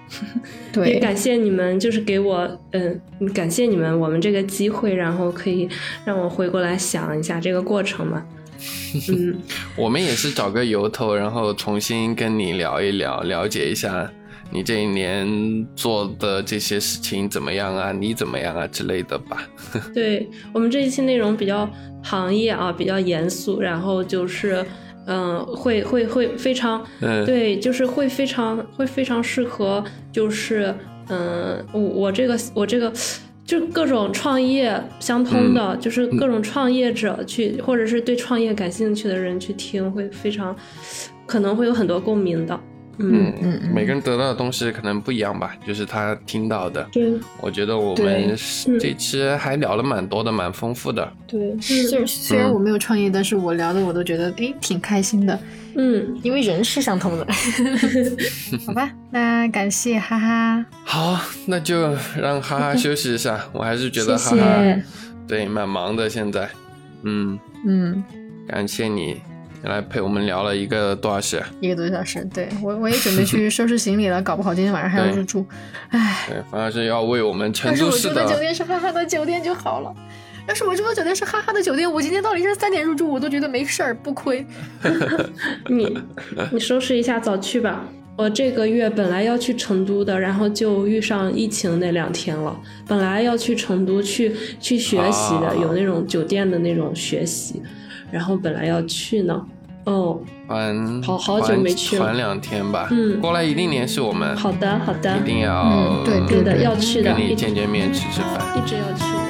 对，也感谢你们，就是给我，嗯，感谢你们，我们这个机会，然后可以让我回过来想一下这个过程嘛。嗯，我们也是找个由头，然后重新跟你聊一聊，了解一下你这一年做的这些事情怎么样啊，你怎么样啊之类的吧。对我们这一期内容比较。行业啊比较严肃，然后就是，嗯，会会会非常，对，就是会非常会非常适合，就是，嗯，我我这个我这个，就各种创业相通的，就是各种创业者去，或者是对创业感兴趣的人去听，会非常，可能会有很多共鸣的。嗯嗯，每个人得到的东西可能不一样吧，就是他听到的。对，我觉得我们这期还聊了蛮多的，蛮丰富的。对，虽虽然我没有创业，但是我聊的我都觉得哎挺开心的。嗯，因为人是相通的。好吧，那感谢哈哈。好，那就让哈哈休息一下。我还是觉得哈哈对蛮忙的现在。嗯嗯，感谢你。来陪我们聊了一个多小时，一个多小时，对我我也准备去收拾行李了，搞不好今天晚上还要入住，唉。对，反正是要为我们成都市的酒店是哈哈的酒店就好了。要是我住的酒店是哈哈的酒店，我今天到凌晨三点入住，我都觉得没事儿，不亏。你你收拾一下，早去吧。我这个月本来要去成都的，然后就遇上疫情那两天了。本来要去成都去去学习的，有那种酒店的那种学习，然后本来要去呢。哦，玩好好久没去了，团两天吧。嗯，过来一定联系我们。好的，好的，一定要，对对的，要去的，跟你见见面，吃吃饭，一直要去的。